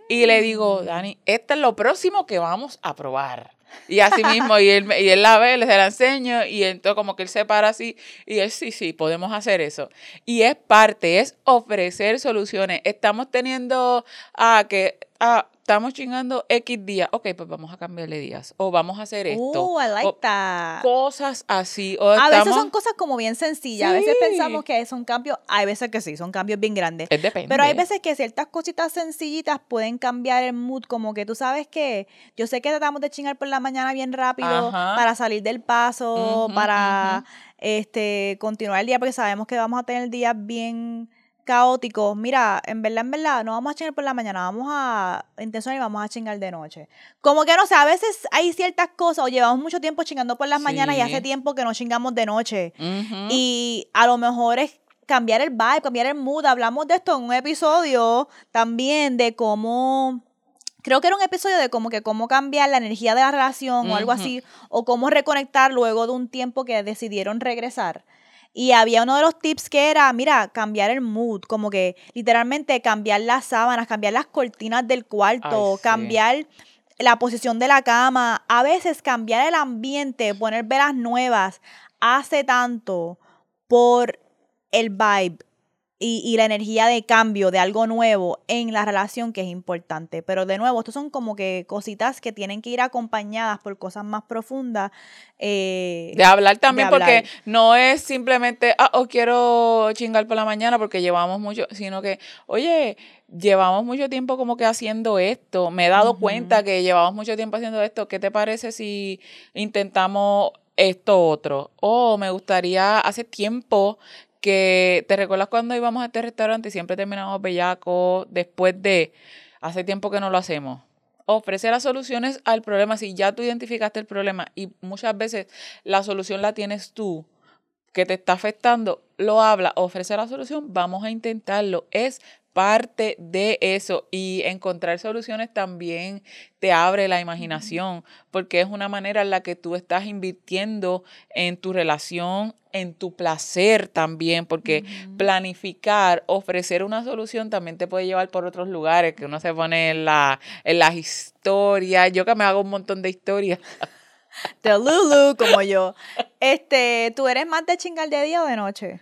Y le digo, Dani, esto es lo próximo que vamos a probar. Y así mismo, y él, y él la ve, le la enseño, y entonces como que él se para así, y él, sí, sí, podemos hacer eso. Y es parte, es ofrecer soluciones. Estamos teniendo, ah, que, ah, estamos chingando X días, ok, pues vamos a cambiarle días, o vamos a hacer esto. Oh, I like o that. Cosas así. O A veces son cosas como bien sencillas. A veces pensamos que son cambios, hay veces que sí, son cambios bien grandes. Es depende. Pero hay veces que ciertas cositas sencillitas pueden cambiar el mood, como que tú sabes que yo sé que tratamos de chingar por la mañana bien rápido Ajá. para salir del paso, para este continuar el día, porque sabemos que vamos a tener días bien caóticos. Mira, en verdad, en verdad, no vamos a chingar por la mañana, vamos a intencionar y vamos a chingar de noche. Como que no sé, a veces hay ciertas cosas, o llevamos mucho tiempo chingando por las mañanas y hace tiempo que no chingamos de noche. Y a lo mejor es cambiar el vibe, cambiar el mood. Hablamos de esto en un episodio también de cómo. Creo que era un episodio de como que cómo cambiar la energía de la relación o algo así, o cómo reconectar luego de un tiempo que decidieron regresar. Y había uno de los tips que era, mira, cambiar el mood, como que literalmente cambiar las sábanas, cambiar las cortinas del cuarto, Ay, sí. cambiar la posición de la cama, a veces cambiar el ambiente, poner velas nuevas, hace tanto por el vibe y, y la energía de cambio de algo nuevo en la relación que es importante. Pero de nuevo, estos son como que cositas que tienen que ir acompañadas por cosas más profundas. eh, De hablar también, de hablar. porque no es simplemente, ah, o quiero chingar por la mañana porque llevamos mucho, sino que, oye, llevamos mucho tiempo como que haciendo esto. Me he dado cuenta que llevamos mucho tiempo haciendo esto. ¿Qué te parece si intentamos esto otro? O me gustaría, hace tiempo que, ¿te recuerdas cuando íbamos a este restaurante y siempre terminamos bellacos después de, hace tiempo que no lo hacemos? ofrecer las soluciones al problema. Si ya tú identificaste el problema y muchas veces la solución la tienes tú, que te está afectando, lo habla, ofrece la solución, vamos a intentarlo. Es parte de eso y encontrar soluciones también te abre la imaginación porque es una manera en la que tú estás invirtiendo en tu relación, en tu placer también, porque planificar, ofrecer una solución también te puede llevar por otros lugares, que uno se pone en, la, en las historias, yo que me hago un montón de historias. de Lulu, como yo. Este, ¿tú eres más de chingar de día o de noche?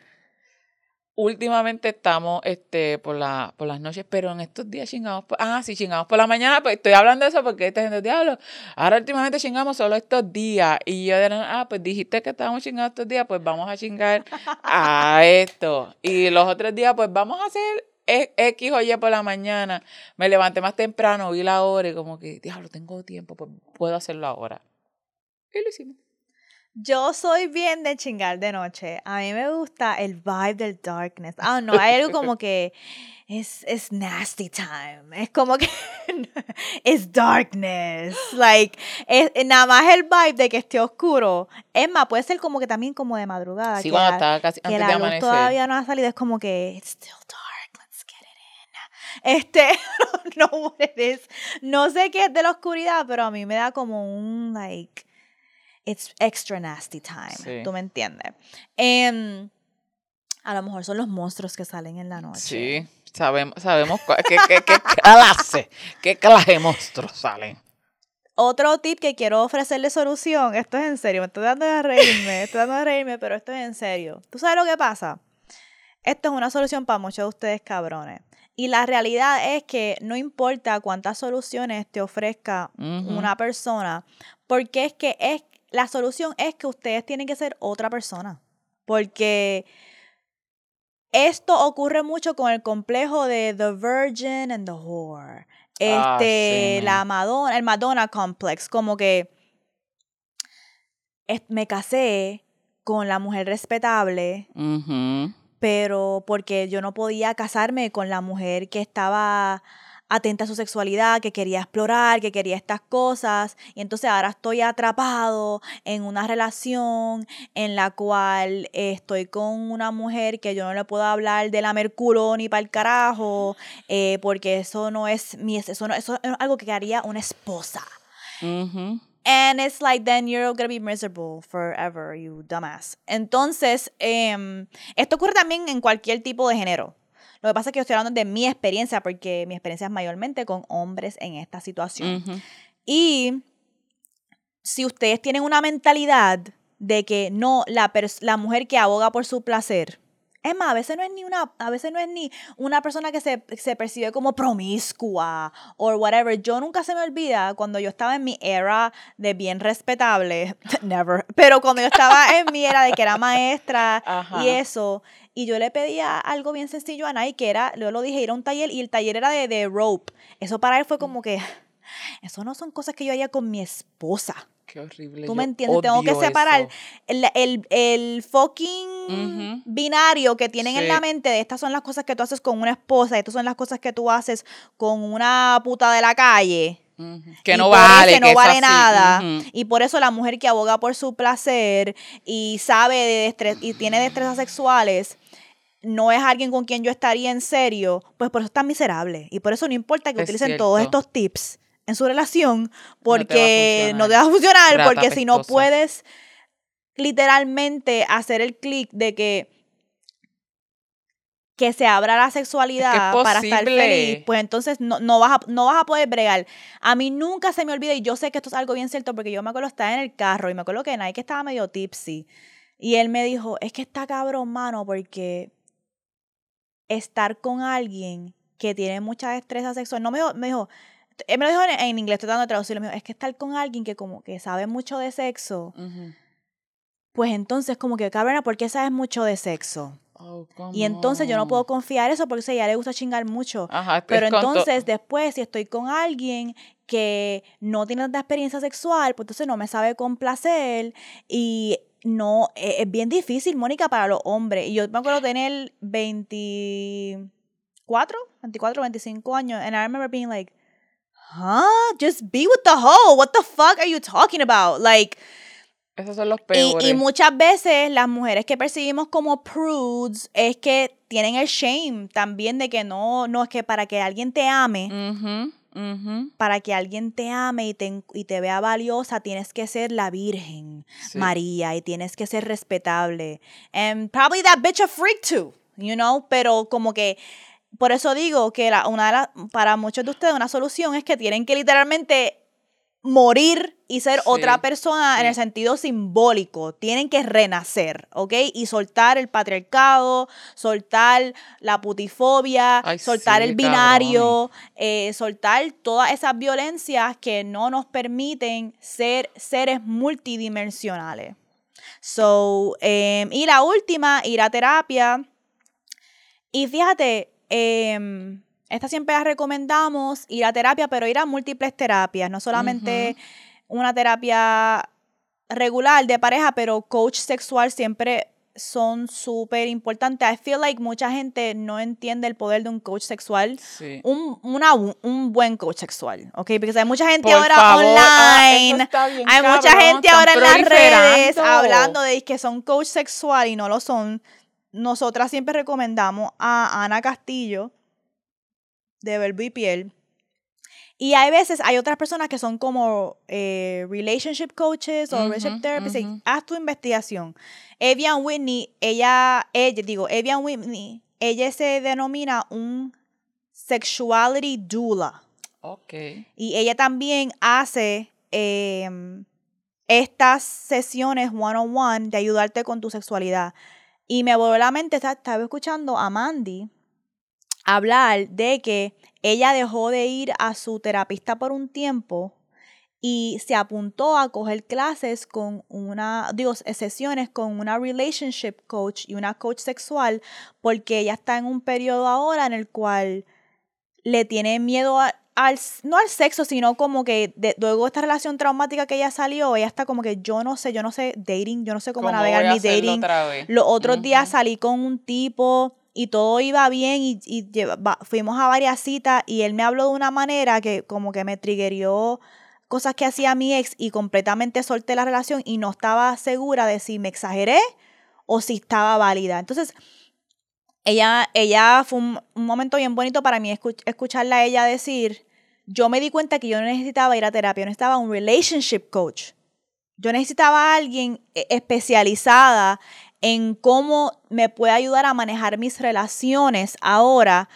Últimamente estamos este, por, la, por las noches, pero en estos días chingamos. Por, ah, sí, chingamos por la mañana. Pues estoy hablando de eso porque esta gente, diablo. Ahora últimamente chingamos solo estos días. Y yo ah, pues dijiste que estábamos chingando estos días, pues vamos a chingar a esto. Y los otros días, pues vamos a hacer X o Y por la mañana. Me levanté más temprano, vi la hora y como que, diablo, tengo tiempo, pues puedo hacerlo ahora. Y lo hicimos. Yo soy bien de chingar de noche. A mí me gusta el vibe del darkness. Ah, no, hay algo como que es, es nasty time. Es como que es darkness. Like, es, nada más el vibe de que esté oscuro. Es más, puede ser como que también como de madrugada. Sí, que cuando la- estaba casi que antes la de luz amanecer. todavía no ha salido. Es como que it's still dark. Let's get it in. Este, no, what it is. No sé qué es de la oscuridad, pero a mí me da como un like it's extra nasty time. Sí. ¿Tú me entiendes? Em, a lo mejor son los monstruos que salen en la noche. Sí, sabemos, sabemos qué, qué, qué clase, qué clase de monstruos salen. Otro tip que quiero ofrecerle solución, esto es en serio, me estoy dando de reírme, estoy dando de reírme, pero esto es en serio. ¿Tú sabes lo que pasa? Esto es una solución para muchos de ustedes cabrones. Y la realidad es que no importa cuántas soluciones te ofrezca Ujú. una persona, porque es que es la solución es que ustedes tienen que ser otra persona. Porque esto ocurre mucho con el complejo de The Virgin and the Whore. Ah, Este, sí, la. Madonna, el Madonna Complex, como que me casé con la mujer respetable, pero porque yo no podía casarme con la mujer que estaba atenta a su sexualidad, que quería explorar, que quería estas cosas. Y entonces ahora estoy atrapado en una relación en la cual estoy con una mujer que yo no le puedo hablar de la Mercurio ni para el carajo, eh, porque eso no es mi, eso, no, eso es algo que haría una esposa. And it's like, then you're gonna be miserable forever, you dumbass. Entonces, em, esto ocurre también en cualquier tipo de género. Lo que pasa es que yo estoy hablando de mi experiencia, porque mi experiencia es mayormente con hombres en esta situación. Y si ustedes tienen una mentalidad de que no, la, la mujer que aboga por su placer, es más, a veces no es ni una, a veces no es ni una persona que se, se percibe como promiscua o whatever. Yo nunca se me olvida cuando yo estaba en mi era de bien respetable, never, pero cuando yo estaba en mi era de que era maestra Ajá. y eso, y yo le pedía algo bien sencillo a Nike, que era, yo lo dije, ir a un taller y el taller era de, de rope. Eso para él fue como que, eso no son cosas que yo haría con mi esposa. Qué horrible. ¿Tú me entiendes? Tengo que separar el, el, el fucking binario que tienen en la mente de estas son las cosas que tú haces con una esposa, estas son las cosas que tú haces con una puta de la calle. Que no vale. no que es vale nada. Y por eso la mujer que aboga por su placer y sabe de destre- y tiene destrezas sexuales no es alguien con quien yo estaría en serio, pues por eso está miserable. Y por eso no importa que Es utilicen todos estos tips en su relación, No te va a porque no te va a funcionar, porque si no puedes literalmente hacer el clic de que que se abra la sexualidad para estar feliz, pues entonces no, no, vas a, no vas a poder bregar. A mí nunca se me olvida, y yo sé que esto es algo bien cierto, porque yo me acuerdo estar en el carro y me acuerdo que Nike estaba medio tipsy. Y él me dijo, es que está cabrón, mano, porque estar con alguien que tiene mucha destreza sexual, no me dijo, me dijo, él me lo dijo en, en inglés, estoy tratando de traducirlo, me dijo, es que estar con alguien que como que sabe mucho de sexo, pues entonces como que cabrona, ¿por qué sabes mucho de sexo? Oh, Y entonces yo no puedo on. confiar eso porque o sea, ya le gusta chingar mucho. Ajá, es Pero entonces después, si estoy con alguien que no tiene tanta experiencia sexual, pues entonces no me sabe complacer y no, e- es bien difícil, Mónica, para los hombres. Y yo me acuerdo tener 24, 24, 25 años, and I remember being like, huh? Just be with the hoe. What the fuck are you talking about? Like, Esos son los peores. y muchas veces las mujeres que percibimos como prudes es que tienen el shame también de que no, no es que para que alguien te ame, Ujú, ujú. para que alguien te ame y te, y te vea valiosa, tienes que ser la Virgen Sí. María y tienes que ser respetable. And probably that bitch a freak too, you know, pero como que por eso digo que la, una de para muchos de ustedes una solución es que tienen que literalmente morir y ser Sí, otra persona en el sentido simbólico. Tienen que renacer, ¿ok? Y soltar el patriarcado, soltar la putifobia, Ay, soltar sí, el binario, eh, soltar todas esas violencias que no nos permiten ser seres multidimensionales. So, em, y la última, ir a terapia. Y fíjate, em, esta siempre la recomendamos, ir a terapia, pero ir a múltiples terapias, no solamente una terapia regular de pareja, pero coach sexual siempre son súper importantes. I feel like mucha gente no entiende el poder de un coach sexual. Sí. Un, una, un buen coach sexual, ¿ok? Porque hay mucha gente Por ahora favor, ah, online, bien hay mucha gente ahora en las redes hablando de que son coach sexual y no lo son. Nosotras siempre recomendamos a Ana Castillo de Verbo y Piel. Y hay veces, hay otras personas que son como eh, relationship coaches o relationship therapists. Haz tu investigación. Evian Whitney, ella, ella, digo, Evian Whitney, ella se denomina un sexuality doula. Ok. Y ella también hace em, estas sesiones one-on-one de ayudarte con tu sexualidad. Y me volvió a la mente, esta- estaba escuchando a Mandy hablar de que ella dejó de ir a su terapista por un tiempo y se apuntó a coger clases con una, digo, sesiones con una relationship coach y una coach sexual porque ella está en un periodo ahora en el cual le tiene miedo a- al, no al sexo, sino como que de- luego de esta relación traumática que ella salió, ella está como que yo no sé, yo no sé dating, yo no sé cómo, ¿Cómo navegar mi dating. Los otros días salí con un tipo y todo iba bien y, y lleva- va- fuimos a varias citas y él me habló de una manera que como que me triggerió cosas que hacía mi ex y completamente solté la relación y no estaba segura de si me exageré o si estaba válida. Entonces, ella, ella fue un, un momento bien bonito para mí escu- escucharla a ella decir, yo me di cuenta que yo no necesitaba ir a terapia, yo necesitaba un relationship coach. Yo necesitaba a alguien eh, especializada en cómo me puede ayudar a manejar mis relaciones ahora,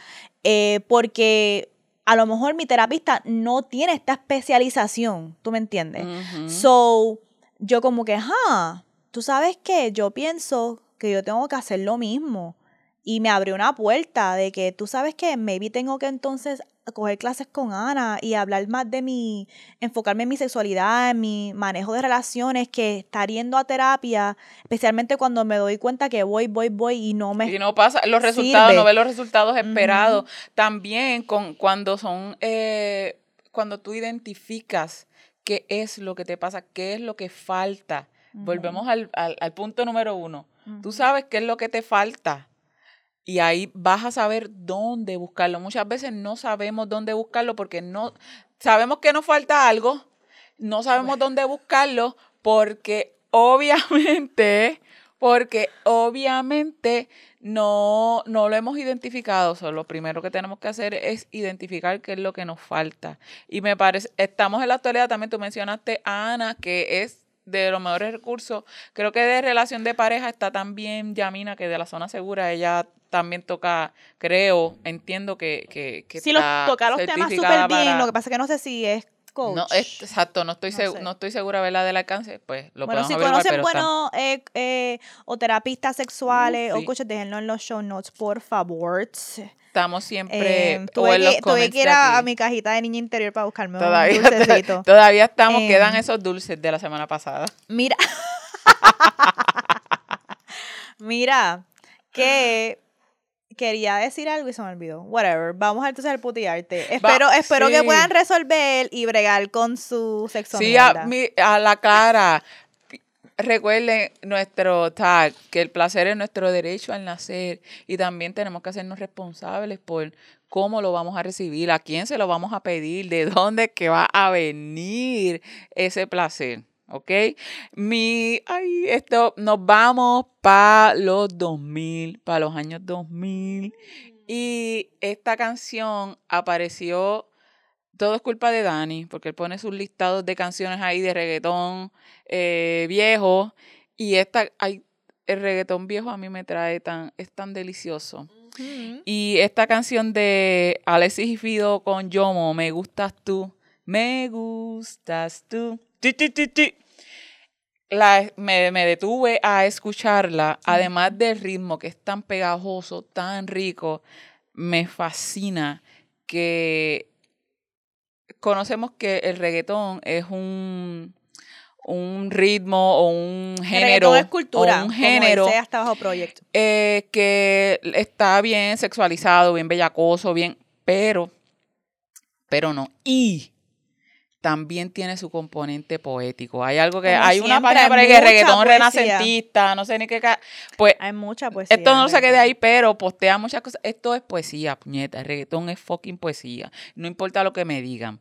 eh, porque a lo mejor mi terapista no tiene esta especialización, ¿tú me entiendes? So, yo como que, ah, tú sabes que yo pienso que yo tengo que hacer lo mismo. Y me abrió una puerta de que tú sabes que maybe tengo que entonces coger clases con Ana y hablar más de mi, enfocarme en mi sexualidad, en mi manejo de relaciones, que estar yendo a terapia, especialmente cuando me doy cuenta que voy, voy, voy y no me... Y no pasa los resultados, sirve. no ves los resultados esperados. También con cuando son, eh, cuando tú identificas qué es lo que te pasa, qué es lo que falta. Volvemos al, al- al punto número uno. Tú sabes qué es lo que te falta. Y ahí vas a saber dónde buscarlo. Muchas veces no sabemos dónde buscarlo porque no sabemos que nos falta algo, no sabemos dónde buscarlo porque obviamente, porque obviamente no, no lo hemos identificado. So, lo primero que tenemos que hacer es identificar qué es lo que nos falta. Y me parece, estamos en la actualidad también, tú mencionaste a Ana, que es de los mejores recursos. Creo que de relación de pareja está también Yamina, que de la zona segura, ella también toca, creo, entiendo que, que, que Sí, los, toca los temas súper bien, para- lo que pasa es que no sé si es coach. no, es- exacto, no estoy, No sé. no estoy segura ¿verdad? del alcance, pues lo bueno, podemos si averiguar, conocen pero está- buenos eh, eh, o terapistas sexuales Uh, o coaches, déjenlo en los show notes, por favor. Estamos siempre Eh, o tuve, en los que, tuve que ir a, mi cajita de niña interior para buscarme Todavía, un dulcecito. todavía estamos, quedan Em, esos dulces de la semana pasada. Mira. Mira, que quería decir algo y se me olvidó. Whatever. Vamos entonces al putearte. Espero, espero que puedan resolver y bregar con su sexo. Sí, a, mi- a la cara. Recuerden nuestro tag, que el placer es nuestro derecho al nacer y también tenemos que hacernos responsables por cómo lo vamos a recibir, a quién se lo vamos a pedir, de dónde que va a venir ese placer. ¿Ok? Mi, ay, esto, nos vamos para los 2000, para los años 2000. Y esta canción apareció todo es culpa de Dani, porque él pone sus listados de canciones ahí de reggaetón eh, viejo. Y esta, ay, el reggaetón viejo a mí me trae tan, es tan delicioso. Y esta canción de Alexis y Fido con Yomo, Me gustas tú, me gustas tú. Ti, ti, ti, ti. La, me, me detuve a escucharla, además del ritmo que es tan pegajoso, tan rico, me fascina que conocemos que el reggaetón es un, un ritmo o un género, es cultura. o un género hasta bajo proyecto. eh, que está bien sexualizado, bien bellacoso, bien, pero, pero no. Y también tiene su componente poético. Hay algo que, Como hay una página ahí que reggaetón poesía. renacentista, no sé ni qué. Pues Hay mucha poesía. esto no se quede ahí, pero postea muchas cosas. Esto es poesía, puñeta. El reggaetón es fucking poesía. No importa lo que me digan.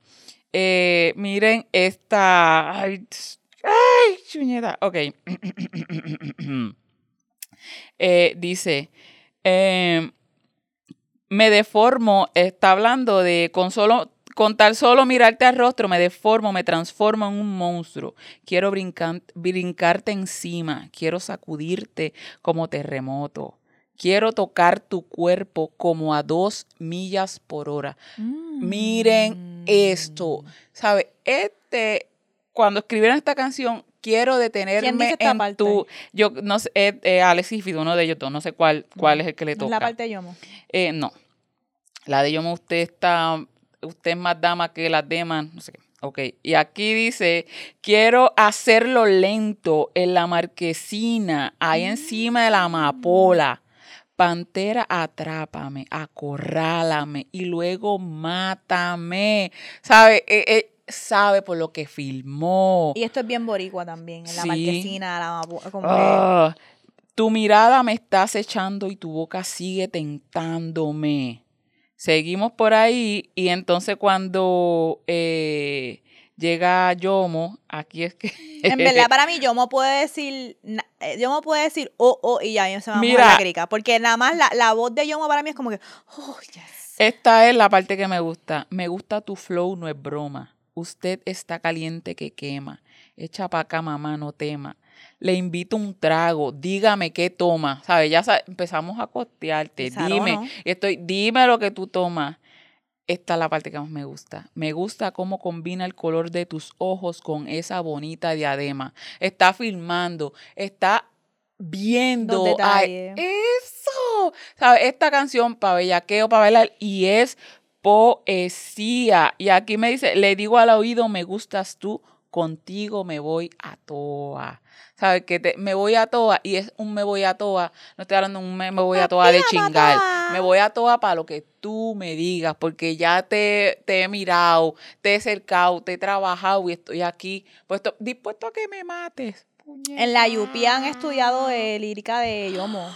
Eh, miren esta. Ay, ay, puñeta. Ok. Eh, dice. eh, me deformo, está hablando de con solo. Con tal solo mirarte al rostro me deformo, me transformo en un monstruo. Quiero brincar, brincarte encima, quiero sacudirte como terremoto. Quiero tocar tu cuerpo como a dos millas por hora. Miren esto. Mm. ¿Sabe? Este, cuando escribieron esta canción, quiero detenerme en parte? tu. Yo no sé, eh, eh, Alexis Fido, uno de ellos dos, no sé cuál, cuál es el que le ¿No es toca. la parte de Yomo. Eh, no. La de Yomo, usted está, usted es más dama que las demás, no sé qué. Ok, y aquí dice, quiero hacerlo lento en la marquesina, ahí encima de la amapola. Pantera, atrápame, acorrálame y luego mátame. ¿Sabe? Eh, eh, sabe por lo que filmó. Y esto es bien boricua también, en la Sí. marquesina, la como que- Ah, Tu mirada me está acechando y tu boca sigue tentándome. Seguimos por ahí y entonces cuando eh, llega Yomo, aquí es que... En verdad, para mí, Yomo puede decir, eh, Yomo puede decir, oh, oh, y ya a mí se me va a la crica. Porque nada más la, la voz de Yomo para mí es como que, oh, yes. Esta es la parte que me gusta. Me gusta tu flow, no es broma. Usted está caliente que quema. Echa pa' acá, mamá, no tema. Le invito un trago. Dígame qué toma. ¿Sabes? Ya empezamos a costearte. Dime. Estoy, dime lo que tú tomas. Esta es la parte que más me gusta. Me gusta cómo combina el color de tus ojos con esa bonita diadema. Está filmando, está viendo. Ay, eso. ¿Sabes? Esta canción para bellaqueo, para bailar, y es poesía. Y aquí me dice, le digo al oído, me gustas tú, contigo me voy a toa. ¿Sabes? Que te- me voy a toa y es un me voy a toa. No estoy hablando de un me, me voy a toa de chingar. Me voy a toa para lo que tú me digas, porque ya te, te he mirado, te he cercado, te he trabajado y estoy aquí puesto, dispuesto a que me mates. En la UP han estudiado eh, lírica de Yomo.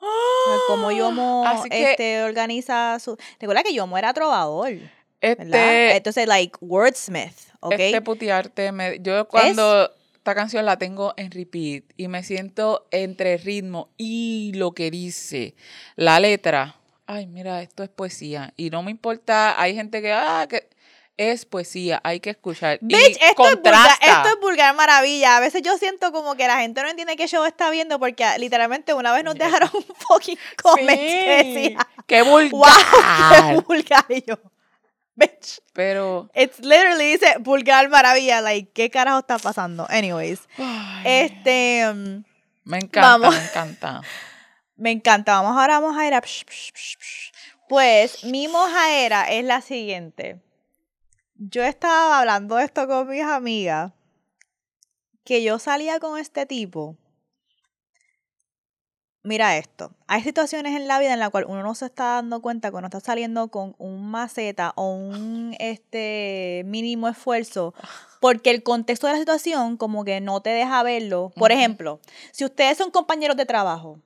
¡Ah! cómo Yomo que este, organiza su... Recuerda que Yomo era trovador, ¿verdad? este, Entonces, like, wordsmith, ¿ok? Este putearte, me- yo cuando esta canción la tengo en repeat y me siento entre el ritmo y lo que dice la letra. Ay, mira, esto es poesía. Y no me importa, hay gente que, ah, que es poesía, hay que escuchar. Bitch, y esto es, vulgar, esto es vulgar maravilla. A veces yo siento como que la gente no entiende qué show está viendo porque literalmente una vez nos dejaron un fucking comment que decía, qué vulgar. wow, qué vulgar. Y yo, bitch, Pero, it's literally dice vulgar maravilla. Like, ¿qué carajo está pasando? Anyways, ay, este, me encanta, vamos. me encanta. me encanta. Vamos ahora, vamos a ir a... psh, psh, psh, psh. Pues, mi mojaera es la siguiente. Yo estaba hablando de esto con mis amigas, que yo salía con este tipo. Mira esto, hay situaciones en la vida en la cual uno no se está dando cuenta que uno está saliendo con un maceta o un este mínimo esfuerzo porque el contexto de la situación como que no te deja verlo. Por ejemplo, si ustedes son compañeros de trabajo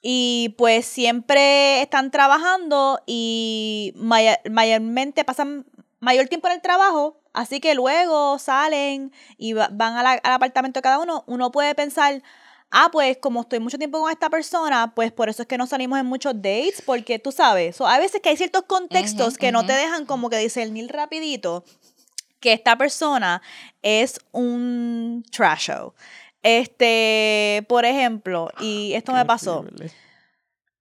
y pues siempre están trabajando y maya- mayormente pasan mayor tiempo en el trabajo, así que luego salen y va- van a la- al apartamento de cada uno, uno puede pensar, ah, pues como estoy mucho tiempo con esta persona, pues por eso es que no salimos en muchos dates, porque tú sabes, so, hay veces que hay ciertos contextos que no te dejan como que discernir rapidito que esta persona es un trash show. Este, por ejemplo, y esto me pasó.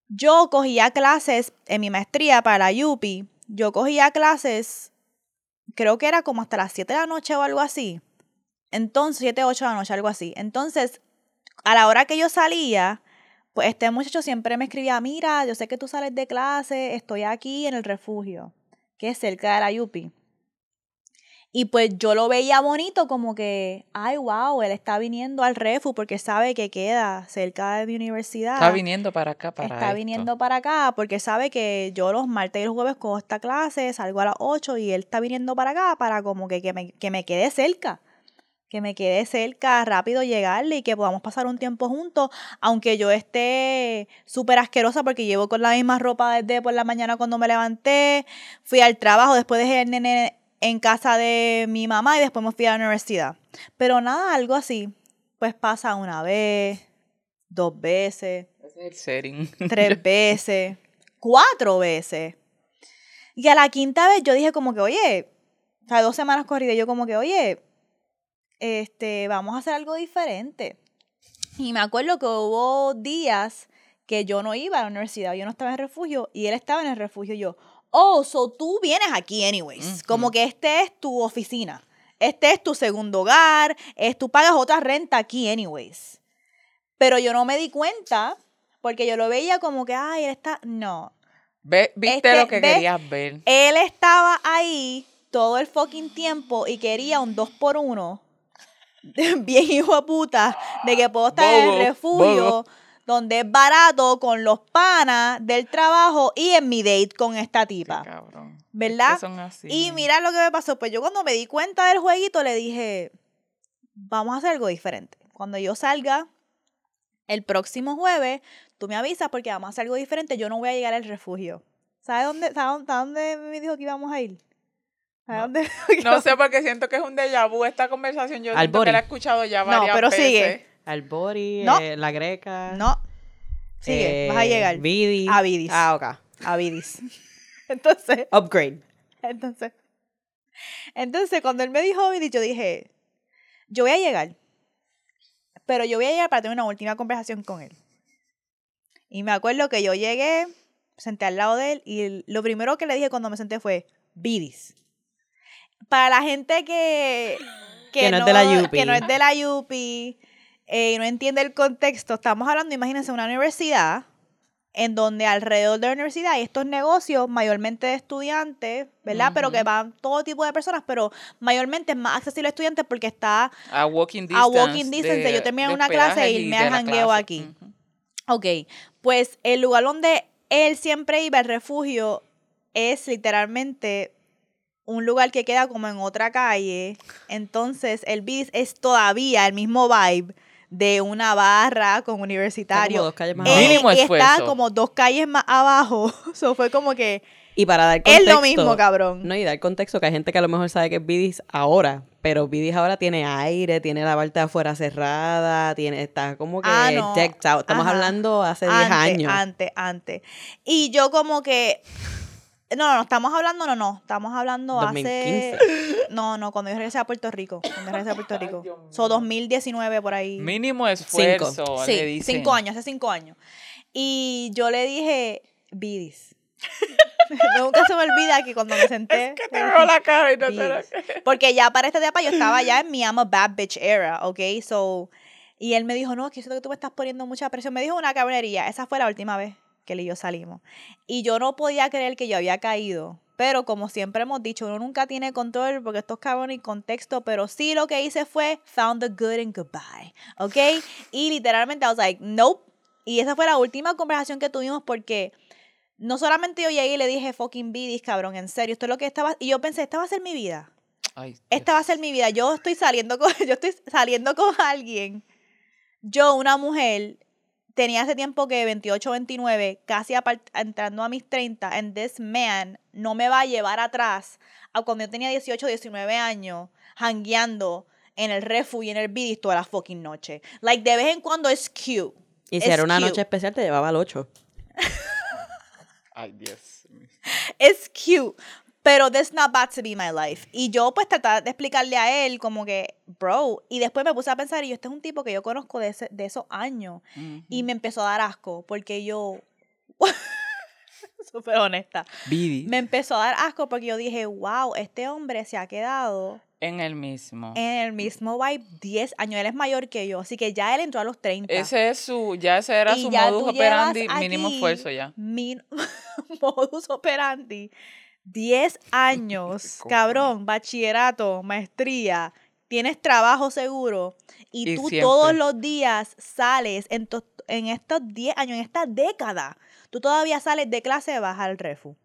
Yo cogía clases en mi maestría para la UPI. Yo cogía clases, creo que era como hasta las 7 de la noche o algo así. Entonces, 7, 8 de la noche, algo así. Entonces, a la hora que yo salía, pues este muchacho siempre me escribía, mira, yo sé que tú sales de clase, estoy aquí en el refugio, que es cerca de la UPI. Y pues yo lo veía bonito como que, ay, wow, él está viniendo al refu porque sabe que queda cerca de mi universidad Está viniendo para acá, para está esto. viniendo para acá porque sabe que yo los martes y los jueves cojo esta clase, salgo a las 8 y él está viniendo para acá para como que, que, me, que me quede cerca. Que me quede cerca, rápido llegarle y que podamos pasar un tiempo juntos, aunque yo esté súper asquerosa porque llevo con la misma ropa desde por la mañana cuando me levanté, fui al trabajo, después dejé el nene en casa de mi mamá y después me fui a la universidad. Pero nada, algo así. Pues pasa una vez, dos veces, el setting. tres veces, cuatro veces. Y a la quinta vez yo dije como que, oye, o sea, dos semanas corridas, yo como que, oye, este, vamos a hacer algo diferente. Y me acuerdo que hubo días que yo no iba a la universidad, yo no estaba en el refugio y él estaba en el refugio. Y yo, oh, so tú vienes aquí anyways. Como que este es tu oficina. Este es tu segundo hogar, es, tú pagas otra renta aquí anyways. Pero yo no me di cuenta porque yo lo veía como que, ay, él está, no. Ve- ¿Viste Este, lo que ve- querías ver? Él estaba ahí todo el fucking tiempo y quería un dos por uno. Bien hijo de puta, de que puedo estar en el refugio, bobo. donde es barato, con los panas del trabajo y en mi date con esta Qué tipa. cabrón. Es que ¿Verdad? son así. Y mira lo que me pasó. Pues yo cuando me di cuenta del jueguito le dije, vamos a hacer algo diferente. Cuando yo salga, el próximo jueves tú me avisas porque vamos a hacer algo diferente, yo no voy a llegar al refugio. ¿Sabes dónde, sabe dónde me dijo que íbamos a ir? ¿A No. dónde No sé porque siento que es un déjà vu esta conversación. Yo Al siento que la he escuchado ya No, varias pero veces. sigue. Albori, No. eh, la greca. No. Sigue, vas a eh, llegar. A Vidis. Ah, ok. A Vidis. Entonces, Upgrade. entonces, entonces cuando él me dijo Vidis, yo dije, yo voy a llegar. Pero yo voy a llegar para tener una última conversación con él. Y me acuerdo que yo llegué, senté al lado de él y lo primero que le dije cuando me senté fue, Vidis. Para la gente que, Que no es de la Yupi. que no es de la Yupi eh, y no entiende el contexto, estamos hablando, imagínense, una universidad en donde alrededor de la universidad hay estos negocios mayormente de estudiantes, ¿verdad? Pero que van todo tipo de personas, pero mayormente es más accesible a estudiantes porque está A walking distance. A walking distance, de- yo terminé una clase e y irme al jangueo aquí. Ujú. Ok, pues el lugar donde él siempre iba, el refugio, es literalmente un lugar que queda como en otra calle. Entonces, el BIS es todavía el mismo vibe de una barra con Está como universitario. dos calles más Eh, abajo. Mínimo y está como dos calles más abajo. Eso fue como que Y para dar es contexto. lo mismo, cabrón. No, y dar contexto que hay gente que a lo mejor sabe que es Bidis ahora, pero Bidis ahora tiene aire, tiene la parte de afuera cerrada, tiene, está como que Ah, no. out. Estamos Ajá. hablando hace 10 antes, años. Antes, antes. Y yo como que... No, no, no, estamos hablando, no, no, estamos hablando 2015. hace... No, no, cuando yo regresé a Puerto Rico, cuando yo regresé a Puerto Rico. So, 2019 por ahí. Mínimo esfuerzo, le Sí, dicen. cinco años, hace cinco años. Y yo le dije, Bidis. Nunca se me olvida que cuando me senté... Que te veo la cara y no te lo. Porque ya para este etapa yo estaba ya en mi I'm a bad bitch era, ¿ok? So, y él me dijo, no, es que siento que tú me estás poniendo mucha presión. Me dijo una cabronería. Esa fue la última vez que él y yo salimos. Y yo no podía creer que yo había caído. Pero como siempre hemos dicho, uno nunca tiene control porque esto es cabrón y contexto. Pero sí lo que hice fue found the good and goodbye, ¿ok? Y literalmente I was like, nope. Y esa fue la última conversación que tuvimos porque no solamente yo llegué y le dije, fucking bidis, cabrón, en serio, esto es lo que estaba... Y yo pensé, esta va a ser mi vida Ay, esta va a ser mi vida. Yo estoy saliendo con, yo estoy saliendo con alguien. Yo, una mujer, tenía hace tiempo que 28, 29, casi entrando a mis 30, and this man no me va a llevar atrás a cuando yo tenía 18, 19 años, hangueando en el refu y en el bidis toda la fucking noche. Like, de vez en cuando es cute. Y si Es era una cute. noche especial, te llevaba al 8. Ay, Dios. es cute. Pero that's not bad to be my life. Y yo pues trataba de explicarle a él como que, bro, y después me puse a pensar, y yo, este es un tipo que yo conozco de, ese- de esos años. Y me empezó a dar asco, porque yo, súper honesta, Bidi. me empezó a dar asco porque yo dije, wow, este hombre se ha quedado En el mismo. en el mismo vibe 10 años. Él es mayor que yo, así que ya él entró a los 30. Ese es su, ya ese era Y su modus operandi, mínimo esfuerzo ya. min- modus operandi. 10 años, cabrón, bachillerato, maestría, tienes trabajo seguro y, Y tú siempre. todos los días sales en, to- en estos 10 años, en esta década, tú todavía sales de clase, vas al refu.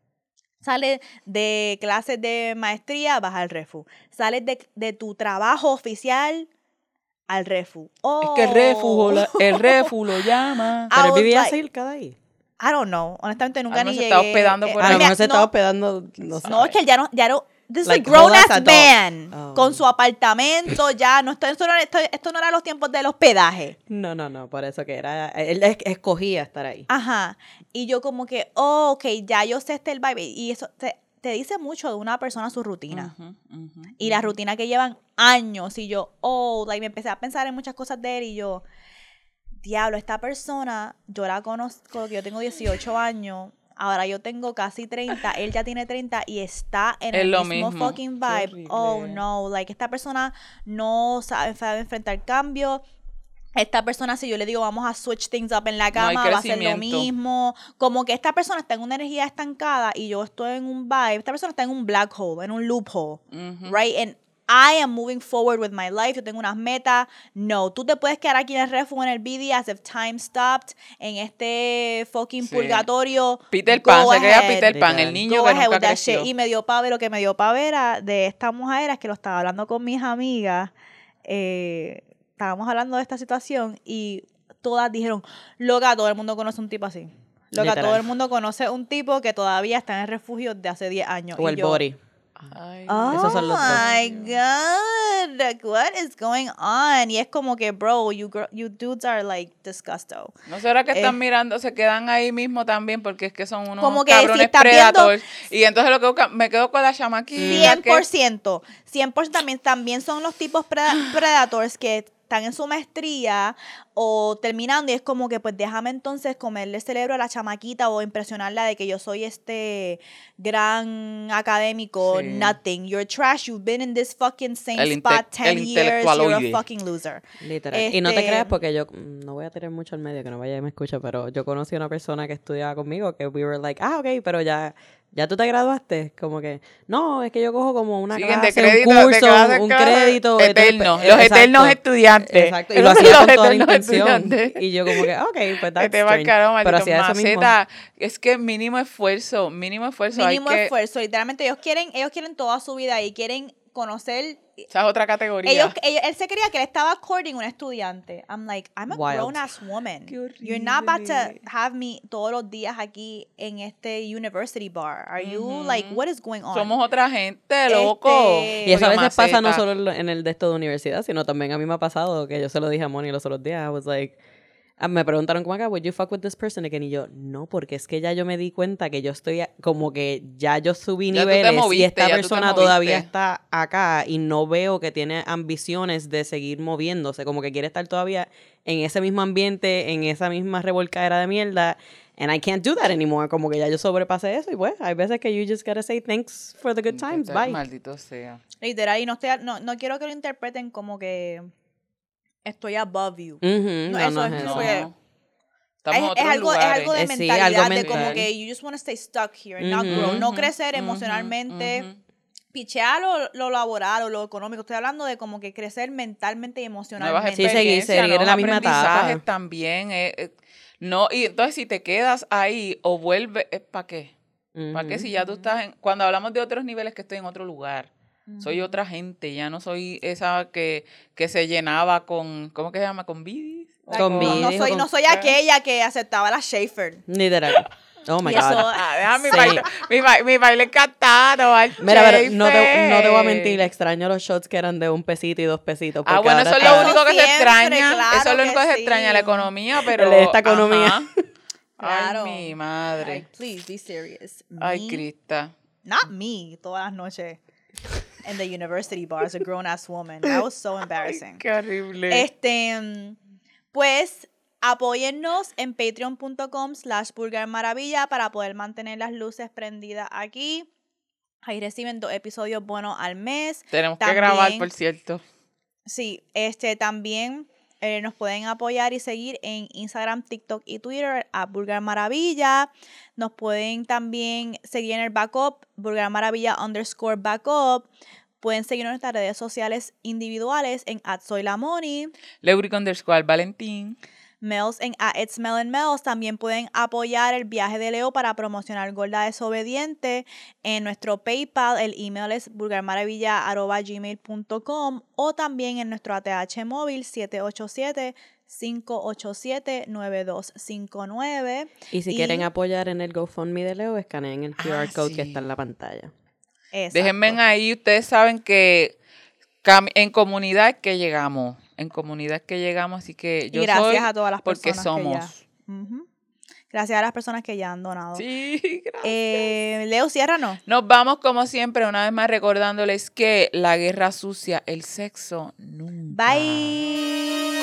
Sales de clases de maestría, vas al refu. Sales de, de tu trabajo oficial al refu. Es que el refu, el refu lo llama. Pero él vivía cerca de ahí. I don't know. Honestamente, nunca A lo ni mejor se llegué. estaba hospedando por Eh, A lo ahí. mira, mejor se no, estaba hospedando, no. No, es que él ya no, ya no. This Like, is a grown whole ass ass adult. man. Oh. Con su apartamento, ya. No, esto, esto, no, era- esto, esto no era los tiempos del hospedaje. No, no, no, por eso que era, él es- escogía estar ahí. Ajá. Y yo como que, oh, ok, ya yo sé este el vibe. Y eso te, te dice mucho de una persona su rutina. Ujú, ujú, Y la ujú. rutina que llevan años. Y yo, oh, like, me empecé a pensar en muchas cosas de él. Y yo, diablo, esta persona, yo la conozco, que yo tengo 18 años. Ahora yo tengo casi 30, él ya tiene 30 y está en Es el lo mismo, mismo. fucking vibe. Oh no, like esta persona no sabe, sabe enfrentar cambio. Esta persona, si yo le digo vamos a switch things up en la cama, va a ser lo mismo. Como que esta persona está en una energía estancada y yo estoy en un vibe. Esta persona está en un black hole, en un loophole Ujú. right? And I am moving forward with my life. Yo tengo unas metas. No, tú te puedes quedar aquí en el refugio en el BD as if time stopped en este fucking Sí. purgatorio. Peter Go Pan, se queda ahead. Peter Pan, el niño Go que ahead nunca creció. Y me dio pave, lo que me dio pave era de esta mujer era que lo estaba hablando con mis amigas. eh, estábamos hablando de esta situación y todas dijeron, loca, todo el mundo conoce un tipo así. Loca, Literal. todo el mundo conoce un tipo que todavía está en el refugio de hace 10 años. O Y el yo, body. Ay, Oh Esos son los dos. my God, like, what is going on? Y es como que, bro, you, you dudes are like disgusting. ¿No será que están Eh. mirando, se quedan ahí mismo también porque es que son unos Como que si cabrones viendo- predators? Y entonces lo que buscan- me quedo con la chamaquita. que- 100%. 100% también, también son los tipos preda- predators que están en su maestría o terminando y es como que pues déjame entonces comerle cerebro a la chamaquita o impresionarla de que yo soy este gran académico, Sí. nothing, you're trash, you've been in this fucking same El spot 10 el years, you're a fucking loser. Literal. Y no te Este- creas porque yo mm, no voy a tener mucho al medio, que no vaya y me escucha, pero yo conocí a una persona que estudiaba conmigo que we were like, ah, ok, pero ya, ya tú te graduaste. Como que, no, es que yo cojo como una clase, crédito, un de curso, clase, un crédito. eterno, los exacto. eternos estudiantes. Exacto, y lo hacía Los con toda la intención. estudiantes. Y yo como que, ok, pues that's marcaron, Pero hacía eso mismo. Es que mínimo esfuerzo, mínimo esfuerzo. hay Mínimo que- esfuerzo, literalmente ellos quieren, ellos quieren toda su vida y quieren conocer Esa es otra categoría. Ellos, ellos- él se creía que él estaba courting un estudiante. I'm like, I'm a Wild. grown ass woman. Qué You're not about to have me todos los días aquí en este university bar. Are you Ujú. like, what is going on? Somos otra gente, Este- loco. Y eso a veces pasa no solo en el de esto de universidad, sino también a mí me ha pasado que yo se lo dije a Moni los otros días. I was like, me preguntaron como acá, would you fuck with this person again? Y yo, no, porque es que ya yo me di cuenta que yo estoy a- como que ya yo subí Ya niveles y esta persona todavía está acá y no veo que tiene ambiciones de seguir moviéndose, como que quiere estar todavía en ese mismo ambiente, en esa misma revolcadera de mierda. And I can't do that anymore. Como que ya yo sobrepasé eso y pues hay veces que you just gotta say thanks for the good times. Bye. Maldito sea. Literal, y no, estoy, no, no quiero que lo interpreten como que estoy above you. No, no, eso no es como que- No. Es, algo, es lugares. algo de Eh, sí, mentalidad, algo de como que you just want to stay stuck here and not grow. No crecer emocionalmente. Pichear lo, lo laboral o lo económico. Estoy hablando de como que crecer mentalmente y emocionalmente. Sí, seguir- en la misma etapa. también. eh, eh, no, y entonces si te quedas ahí o vuelves, ¿para qué? ¿Para qué si ya tú estás en, cuando hablamos de otros niveles que estoy en otro lugar? Soy otra gente, ya no soy esa que, que se llenaba con, ¿cómo que se llama? Con bidis. Like, Con no, soy, con- no soy aquella que aceptaba la Schaefer. Literal. Oh my Y eso- God. Ah, deja mi Sí. baile, mi, ba- mi baile encantado. al Mira, pero no te, no te voy a Schaefer. mentir, extraño los shots que eran de un pesito y dos pesitos. Ah, bueno, eso es lo único que se extraña. claro eso es lo único que que se extraña, la sí. economía, pero. esta economía. ajá. Claro. Ay, mi madre. Like, please be serious. Ay, Me- Crista. Not me, todas las noches. In the university bar as a grown ass woman. That was so embarrassing. Qué horrible. Este, mm, pues, apóyennos en patreon.com slash Maravilla para poder mantener las luces prendidas aquí. Ahí reciben dos episodios buenos al mes. Tenemos que grabar, por cierto. Sí, este también eh, nos pueden apoyar y seguir en Instagram, TikTok y Twitter a Burger Maravilla. Nos pueden también seguir en el backup, Burger Maravilla underscore backup. Pueden seguirnos en nuestras redes sociales individuales en @soylamoni, Leuric underscore Valentín. Mels en It's Mel and Mels. También pueden apoyar el viaje de Leo para promocionar Gorda Desobediente en nuestro PayPal. El email es vulgarmaravilla.gmail.com o también en nuestro ATH móvil 787-587-9259. Y si Y- quieren apoyar en el GoFundMe de Leo, escaneen el QR Ah, code que está en la pantalla. Déjenme Exacto. ahí, ustedes saben que cam- en comunidad que llegamos. En comunidad que llegamos, así que yo y gracias soy a todas las porque personas somos. que ya. Ujú. Gracias a las personas que ya han donado. Sí, gracias. Eh, Leo, ciérranos. Nos vamos como siempre, una vez más recordándoles que la guerra sucia, el sexo nunca. Bye.